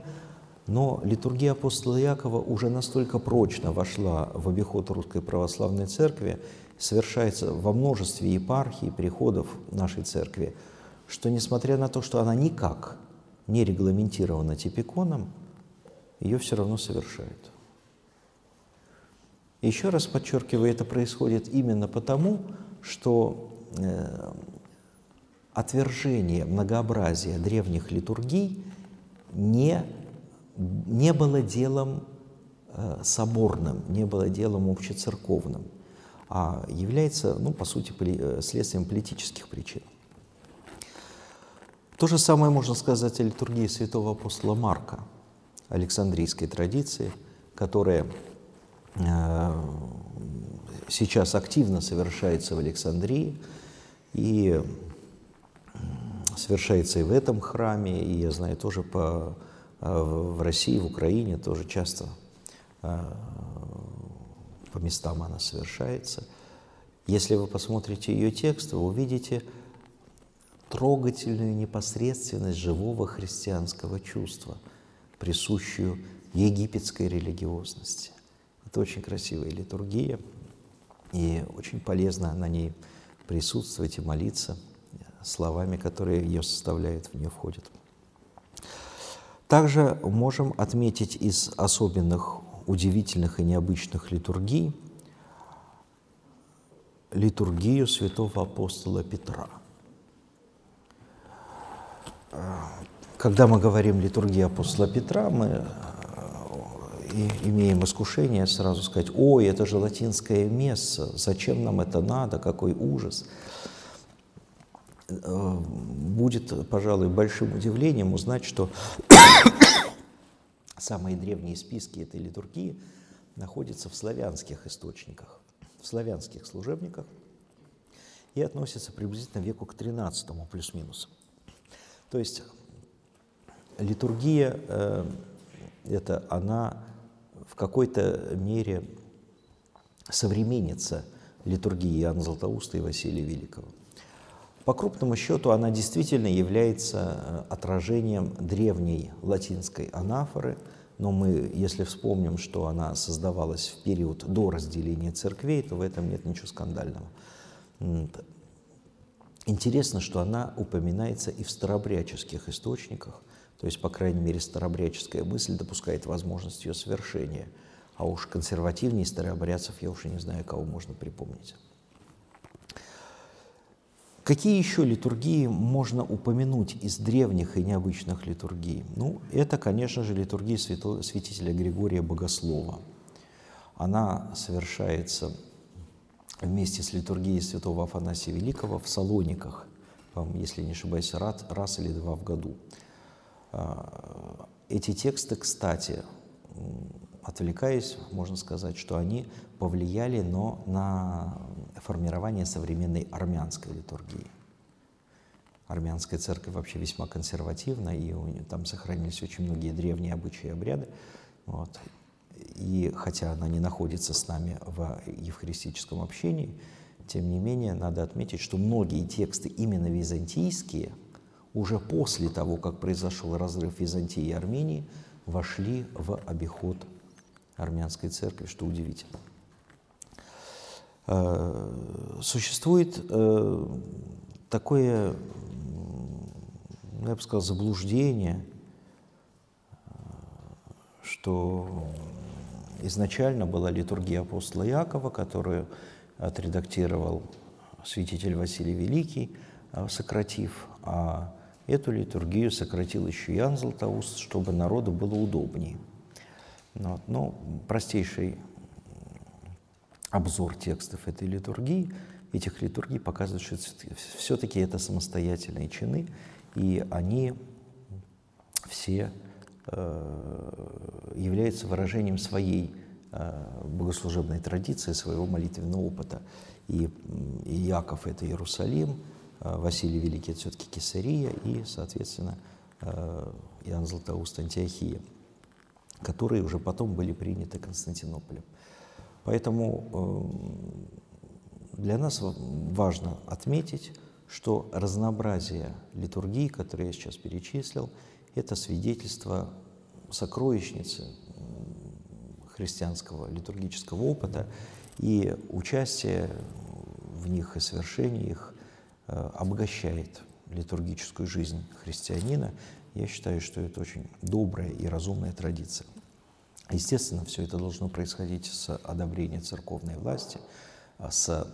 но литургия апостола Якова уже настолько прочно вошла в обиход Русской Православной Церкви, совершается во множестве епархий, приходов нашей Церкви, что несмотря на то, что она никак не регламентирована типиконом, ее все равно совершают. Еще раз подчеркиваю, это происходит именно потому, что э, отвержение многообразия древних литургий не, не было делом э, соборным, не было делом общецерковным, а является, ну, по сути, э, следствием политических причин. То же самое можно сказать о литургии святого апостола Марка, Александрийской традиции, которая э, сейчас активно совершается в Александрии и совершается и в этом храме, и я знаю тоже по, э, в России, в Украине тоже часто э, по местам она совершается. Если вы посмотрите ее текст, вы увидите трогательную непосредственность живого христианского чувства, присущую египетской религиозности. Это очень красивая литургия, и очень полезно на ней присутствовать и молиться словами, которые ее составляют, в нее входят. Также можем отметить из особенных, удивительных и необычных литургий литургию святого апостола Петра. Когда мы говорим литургия апостола Петра, мы и имеем искушение сразу сказать, ой, это же латинское место, зачем нам это надо, какой ужас. Э, будет, пожалуй, большим удивлением узнать, что самые древние списки этой литургии находятся в славянских источниках, в славянских служебниках и относятся приблизительно веку к XIII плюс-минус. То есть литургия э, это она в какой-то мере современница литургии Иоанна Златоуста и Василия Великого. По крупному счету она действительно является э, отражением древней латинской анафоры, но мы, если вспомним, что она создавалась в период до разделения церквей, то в этом нет ничего скандального. Интересно, что она упоминается и в старобряческих источниках, то есть, по крайней мере, старобряческая мысль допускает возможность ее совершения. А уж консервативнее старообрядцев я уже не знаю, кого можно припомнить. Какие еще литургии можно упомянуть из древних и необычных литургий? Ну, это, конечно же, литургия свято, святителя Григория Богослова. Она совершается вместе с литургией святого Афанасия Великого в Салониках, если не ошибаюсь, раз или два в году. А, эти тексты, кстати, отвлекаясь, можно сказать, что они повлияли но на формирование современной армянской литургии. Армянская церковь вообще весьма консервативна, и там сохранились очень многие древние обычаи и обряды. Вот. И хотя она не находится с нами в евхаристическом общении, тем не менее надо отметить, что многие тексты именно византийские – уже после того, как произошел разрыв Византии и Армении, вошли в обиход армянской церкви, что удивительно. Существует такое, я бы сказал, заблуждение, что изначально была литургия апостола Якова, которую отредактировал святитель Василий Великий, сократив, а Эту литургию сократил еще Ян Златоуст, чтобы народу было удобнее. Вот. Но простейший обзор текстов этой литургии, этих литургий показывает, что все-таки это самостоятельные чины, и они все э, являются выражением своей э, богослужебной традиции, своего молитвенного опыта. И, и Яков — это Иерусалим, Э, Василий Великий – это все-таки Кесария и, соответственно, э, Иоанн Златоуст Антиохия, которые уже потом были приняты Константинополем. Поэтому э, для нас важно отметить, что разнообразие литургии, которые я сейчас перечислил, это свидетельство сокровищницы христианского литургического опыта и участие в них и совершение их Э, обогащает литургическую жизнь христианина. Я считаю, что это очень добрая и разумная традиция. Естественно, все это должно происходить с одобрения церковной власти, а с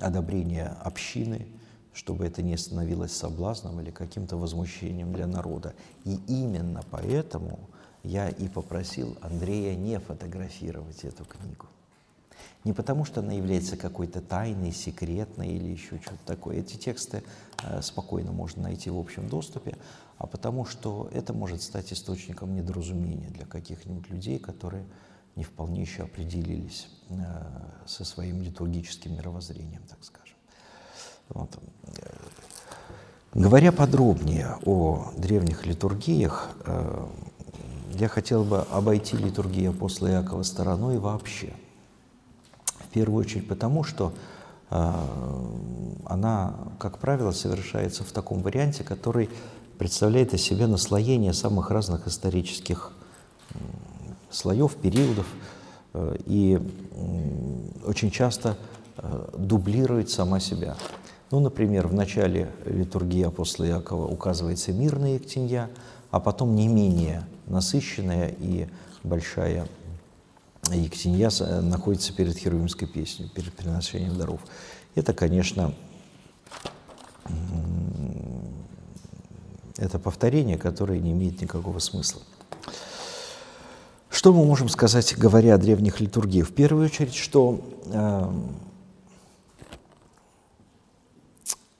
одобрения общины, чтобы это не становилось соблазном или каким-то возмущением для народа. И именно поэтому я и попросил Андрея не фотографировать эту книгу. Не потому, что она является какой-то тайной, секретной или еще что-то такое. Эти тексты э, спокойно можно найти в общем доступе, а потому что это может стать источником недоразумения для каких-нибудь людей, которые не вполне еще определились э, со своим литургическим мировоззрением, так скажем. Вот. Говоря подробнее о древних литургиях, э, я хотел бы обойти литургию апостола Иакова стороной вообще – первую очередь потому, что э, она, как правило, совершается в таком варианте, который представляет из себя наслоение самых разных исторических слоев, периодов, э, и очень часто э, дублирует сама себя. Ну, например, в начале литургии апостола Якова указывается мирная Ектинья, а потом не менее насыщенная и большая Ектинья э, находится перед Херувимской песней, перед приношением даров. Это, конечно, это повторение, которое не имеет никакого смысла. Что мы можем сказать, говоря о древних литургиях? В первую очередь, что э,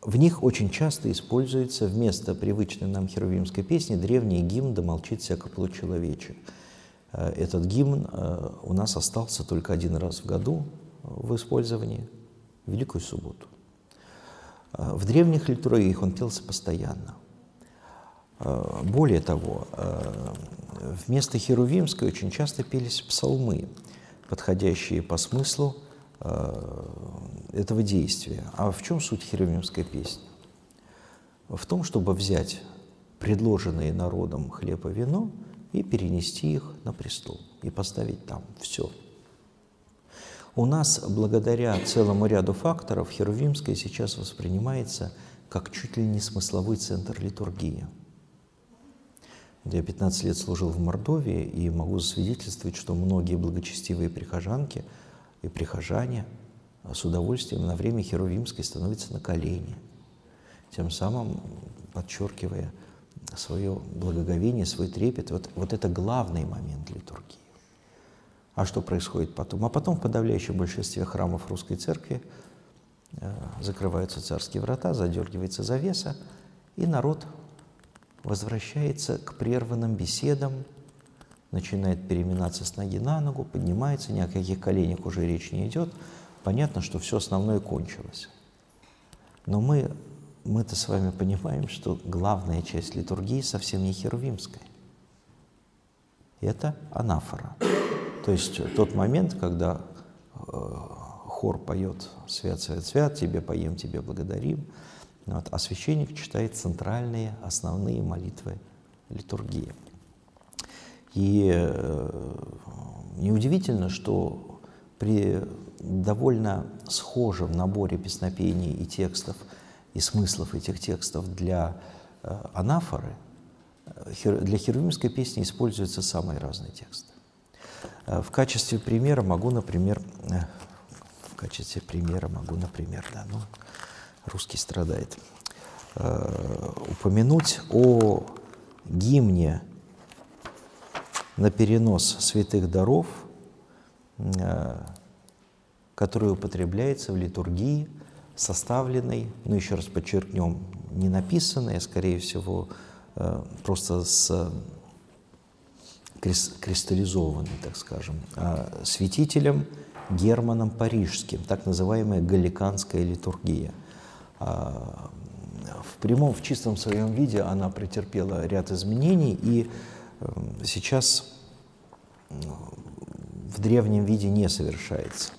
в них очень часто используется вместо привычной нам херувимской песни древний гимн «Да молчит всяко получеловече». человече этот гимн э, у нас остался только один раз в году в использовании, в Великую Субботу. Э, в древних литургиях он пелся постоянно. Более того, вместо херувимской очень часто пелись псалмы, подходящие по смыслу этого действия. А в чем суть херувимской песни? В том, чтобы взять предложенные народом хлеб и вино – и перенести их на престол и поставить там. Все. У нас, благодаря целому ряду факторов, Херувимская сейчас воспринимается как чуть ли не смысловой центр литургии. Я 15 лет служил в Мордовии и могу засвидетельствовать, что многие благочестивые прихожанки и прихожане с удовольствием на время Херувимской становятся на колени, тем самым подчеркивая свое благоговение, свой трепет. Вот, вот это главный момент литургии. А что происходит потом? А потом в подавляющем большинстве храмов русской церкви э, закрываются царские врата, задергивается завеса, и народ возвращается к прерванным беседам, начинает переминаться с ноги на ногу, поднимается, ни о каких коленях уже речь не идет. Понятно, что все основное кончилось. Но мы мы-то с вами понимаем, что главная часть литургии совсем не херувимская. Это анафора. То есть тот момент, когда э, хор поет «Свят, свят, свят, тебе поем, тебе благодарим», вот, а священник читает центральные, основные молитвы литургии. И э, неудивительно, что при довольно схожем наборе песнопений и текстов, и смыслов этих текстов для э, анафоры, э, для херувимской песни используются самые разные тексты. Э, в качестве примера могу, например, в качестве примера могу, например, да, ну, русский страдает, упомянуть о гимне на перенос святых даров, который употребляется в литургии, составленной, ну еще раз подчеркнем, не написанной, а скорее всего э, просто с кристаллизованной, так скажем, а святителем Германом Парижским, так называемая галиканская литургия. А, в прямом, в чистом своем виде она претерпела ряд изменений, и э, сейчас в древнем виде не совершается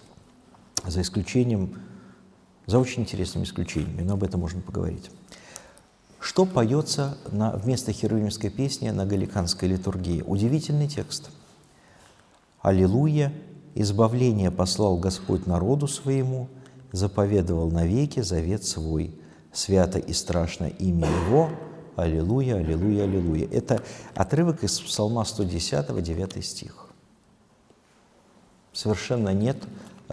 за исключением, за очень интересными исключениями, но об этом можно поговорить. Что поется на, вместо херувимской песни на галиканской литургии? Удивительный текст. «Аллилуйя! Избавление послал Господь народу своему, заповедовал навеки завет свой. Свято и страшно имя Его. Аллилуйя, аллилуйя, аллилуйя». Это отрывок из Псалма 110, 9 стих. Совершенно нет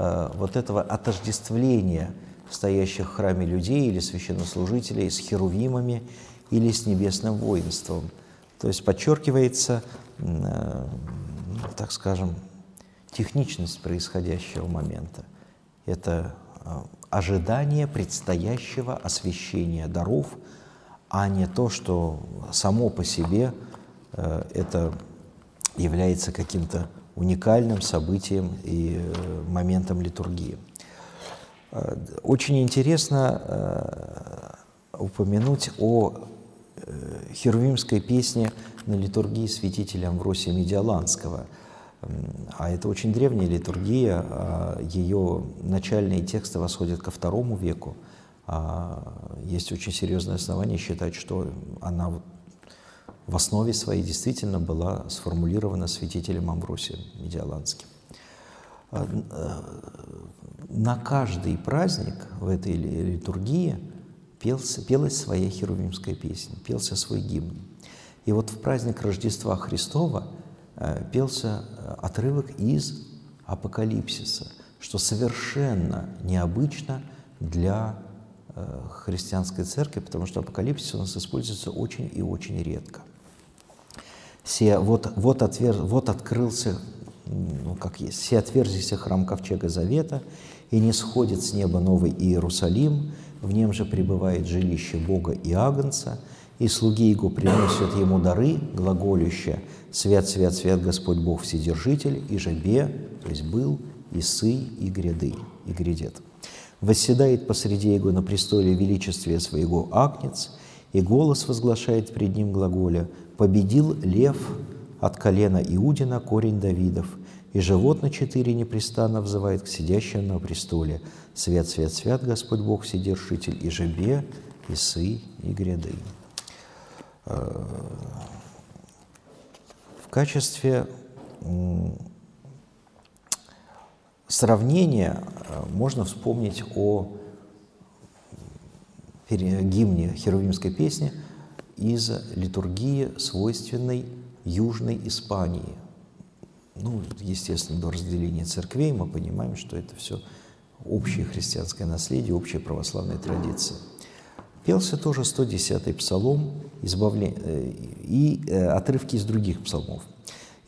Э, вот этого отождествления стоящих в храме людей или священнослужителей с херувимами или с небесным воинством. То есть подчеркивается, э, так скажем, техничность происходящего момента. Это э, ожидание предстоящего освящения даров, а не то, что само по себе это является каким-то уникальным событием и э, моментом литургии. Э, очень интересно э, упомянуть о херувимской песне на литургии святителя Амвросия Медиаланского. А это очень древняя литургия, а ее начальные тексты восходят ко второму веку. А есть очень серьезное основание считать, что она в основе своей действительно была сформулирована святителем Амвросием Медиаланским. А, э, на каждый праздник в этой литургии пелся, пелась своя херувимская песня, пелся свой гимн. И вот в праздник Рождества Христова э, пелся э, отрывок из Апокалипсиса, что совершенно необычно для христианской церкви, потому что апокалипсис у нас используется очень и очень редко. Все, вот, вот, отвер, вот открылся, ну, как есть, все отверзися храм Ковчега Завета, и не сходит с неба новый Иерусалим, в нем же пребывает жилище Бога и Агнца, и слуги Его приносят Ему дары, глаголющие «Свят, свят, свят Господь Бог Вседержитель, и жебе, то есть был, и сы, и гряды, и грядет. Восседает посреди Его на престоле величествия Своего Агнец, и голос возглашает пред Ним глаголя победил лев от колена Иудина, корень Давидов, и животно четыре непрестанно взывает к сидящему на престоле. Свят, свят, свят, Господь Бог, Вседержитель, и жебе, и сы, и гряды. Э, в качестве сравнения э, можно вспомнить о гимне Херувимской песни – из литургии, свойственной Южной Испании. Ну, естественно, до разделения церквей мы понимаем, что это все общее христианское наследие, общая православная традиция. Пелся тоже 110-й псалом избавление, э, и э, отрывки из других псалмов.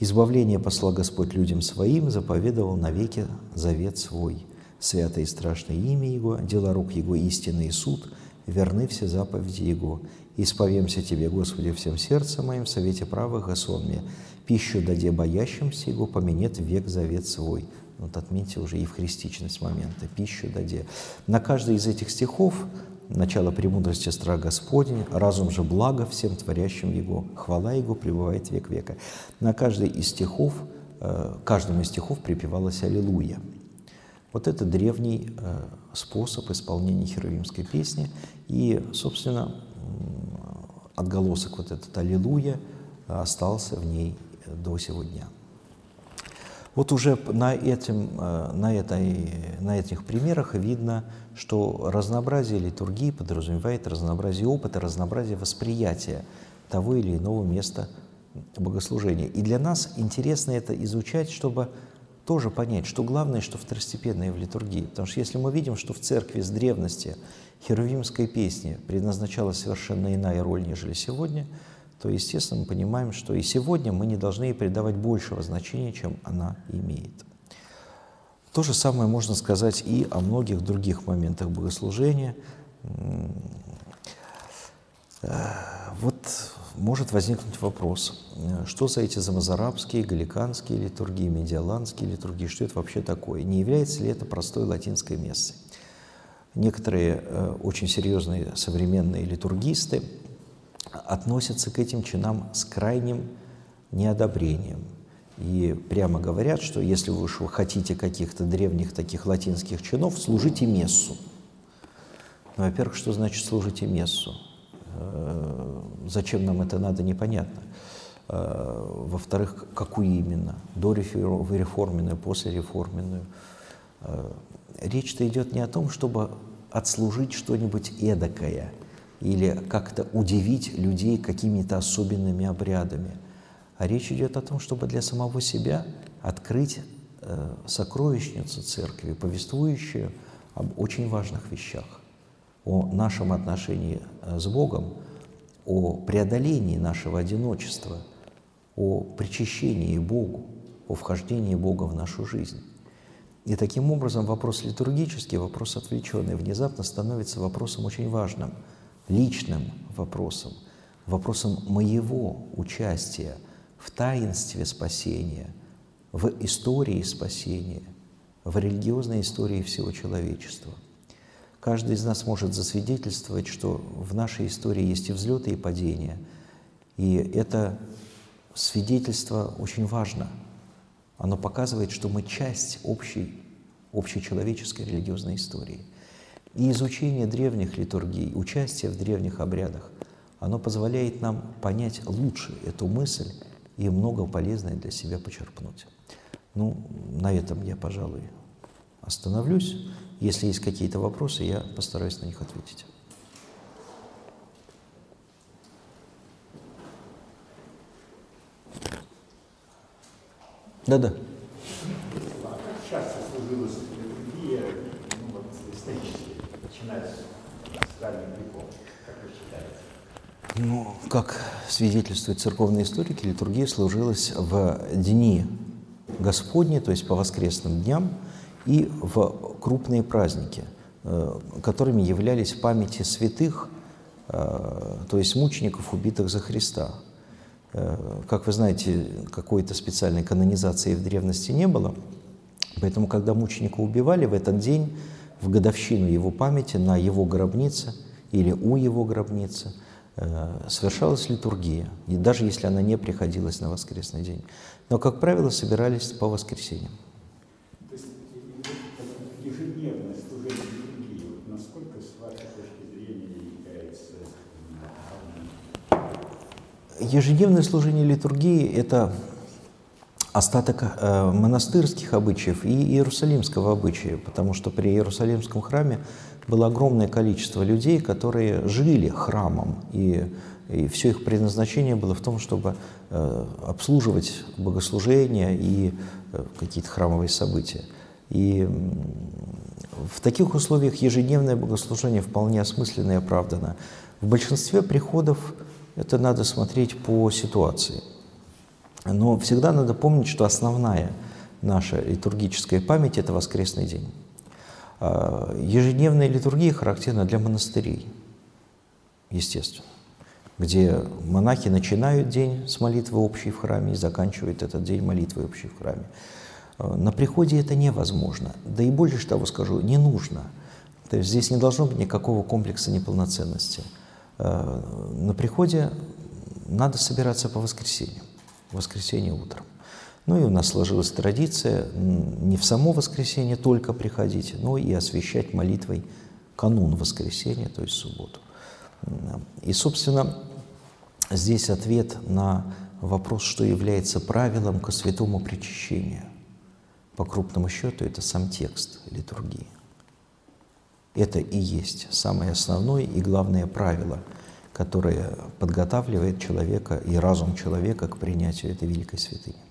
«Избавление посла Господь людям своим, заповедовал навеки завет свой. Святое и страшное имя Его, дела рук Его истинный суд, верны все заповеди Его. Исповемся Тебе, Господи, всем сердцем моим, в совете правых и сонме. Пищу даде боящимся Его, поменет век завет свой». Вот отметьте уже и в христичность момента. «Пищу даде». На каждый из этих стихов начало премудрости страх Господень, разум же благо всем творящим Его, хвала Его пребывает век века. На каждый из стихов, э, каждому из стихов припевалась «Аллилуйя». Вот это древний э, способ исполнения херувимской песни. И, собственно, отголосок вот этот «Аллилуйя» остался в ней до сего дня. Вот уже на, этим, э, на, этой, на этих примерах видно, что разнообразие литургии подразумевает разнообразие опыта, разнообразие восприятия того или иного места богослужения. И для нас интересно это изучать, чтобы тоже понять, что главное, что второстепенное в литургии. Потому что если мы видим, что в церкви с древности херувимской песни предназначалась совершенно иная роль, нежели сегодня – то, естественно, мы понимаем, что и сегодня мы не должны ей придавать большего значения, чем она имеет. То же самое можно сказать и о многих других моментах богослужения. Вот может возникнуть вопрос, что за эти замазарабские, галиканские литургии, медиаланские литургии, что это вообще такое? Не является ли это простой латинской мессой? Некоторые э, очень серьезные современные литургисты относятся к этим чинам с крайним неодобрением. И прямо говорят, что если вы уж хотите каких-то древних таких латинских чинов, служите мессу. Ну, во-первых, что значит служите мессу? Э, зачем нам это надо, непонятно. Э, во-вторых, какую именно? До реформенную, после реформенную. Э, речь-то идет не о том, чтобы отслужить что-нибудь эдакое – или как-то удивить людей какими-то особенными обрядами. А речь идет о том, чтобы для самого себя открыть э, сокровищницу церкви, повествующую об очень важных вещах, о нашем отношении э, с Богом, о преодолении нашего одиночества, о причащении Богу, о вхождении Бога в нашу жизнь. И таким образом вопрос литургический, вопрос отвлеченный, внезапно становится вопросом очень важным – личным вопросом, вопросом моего участия в таинстве спасения, в истории спасения, в религиозной истории всего человечества. Каждый из нас может засвидетельствовать, что в нашей истории есть и взлеты, и падения. И это свидетельство очень важно. Оно показывает, что мы часть общей, общечеловеческой религиозной истории. И изучение древних литургий, участие в древних обрядах, оно позволяет нам понять лучше эту мысль и много полезное для себя почерпнуть. Ну, на этом я, пожалуй, остановлюсь. Если есть какие-то вопросы, я постараюсь на них ответить. Да-да. Ну, как свидетельствуют церковные историки, литургия служилась в дни Господни, то есть по воскресным дням, и в крупные праздники, э, которыми являлись памяти святых, э, то есть мучеников, убитых за Христа. Э, как вы знаете, какой-то специальной канонизации в древности не было, поэтому, когда мученика убивали в этот день, в годовщину его памяти на его гробнице или у его гробницы – Э, совершалась литургия, и даже если она не приходилась на воскресный день. Но, как правило, собирались по воскресеньям. Является Ежедневное служение литургии – это остаток э, монастырских обычаев и иерусалимского обычая, потому что при Иерусалимском храме было огромное количество людей, которые жили храмом, и, и все их предназначение было в том, чтобы э, обслуживать богослужения и э, какие-то храмовые события. И в таких условиях ежедневное богослужение вполне осмысленно и оправдано. В большинстве приходов это надо смотреть по ситуации. Но всегда надо помнить, что основная наша литургическая память – это воскресный день. А, ежедневная литургия характерна для монастырей, естественно, где монахи начинают день с молитвы общей в храме и заканчивают этот день молитвой общей в храме. А, на приходе это невозможно, да и больше того скажу, не нужно. То есть здесь не должно быть никакого комплекса неполноценности. А, на приходе надо собираться по воскресеньям, в воскресенье утром. Ну и у нас сложилась традиция не в само воскресенье только приходить, но и освещать молитвой канун воскресенья, то есть субботу. И, собственно, здесь ответ на вопрос, что является правилом ко святому причащению. по крупному счету это сам текст литургии. Это и есть самое основное и главное правило, которое подготавливает человека и разум человека к принятию этой великой святыни.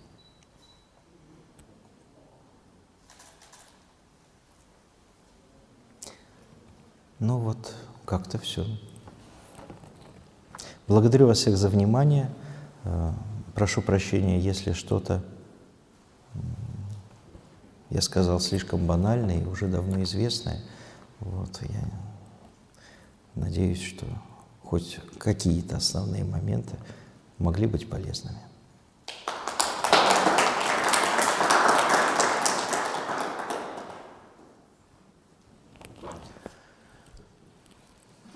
Ну вот, как-то все. Благодарю вас всех за внимание. Э, прошу прощения, если что-то я сказал слишком банальное и уже давно известное. Вот, я надеюсь, что хоть какие-то основные моменты могли быть полезными.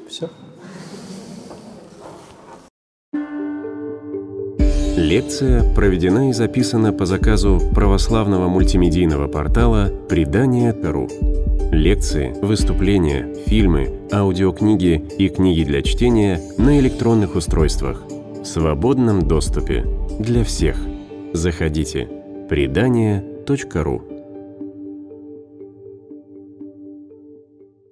Все. Лекция проведена и записана по заказу православного мультимедийного портала «Предание.ру». Лекции, выступления, фильмы, аудиокниги и книги для чтения на электронных устройствах в свободном доступе для всех. Заходите. Предание.ру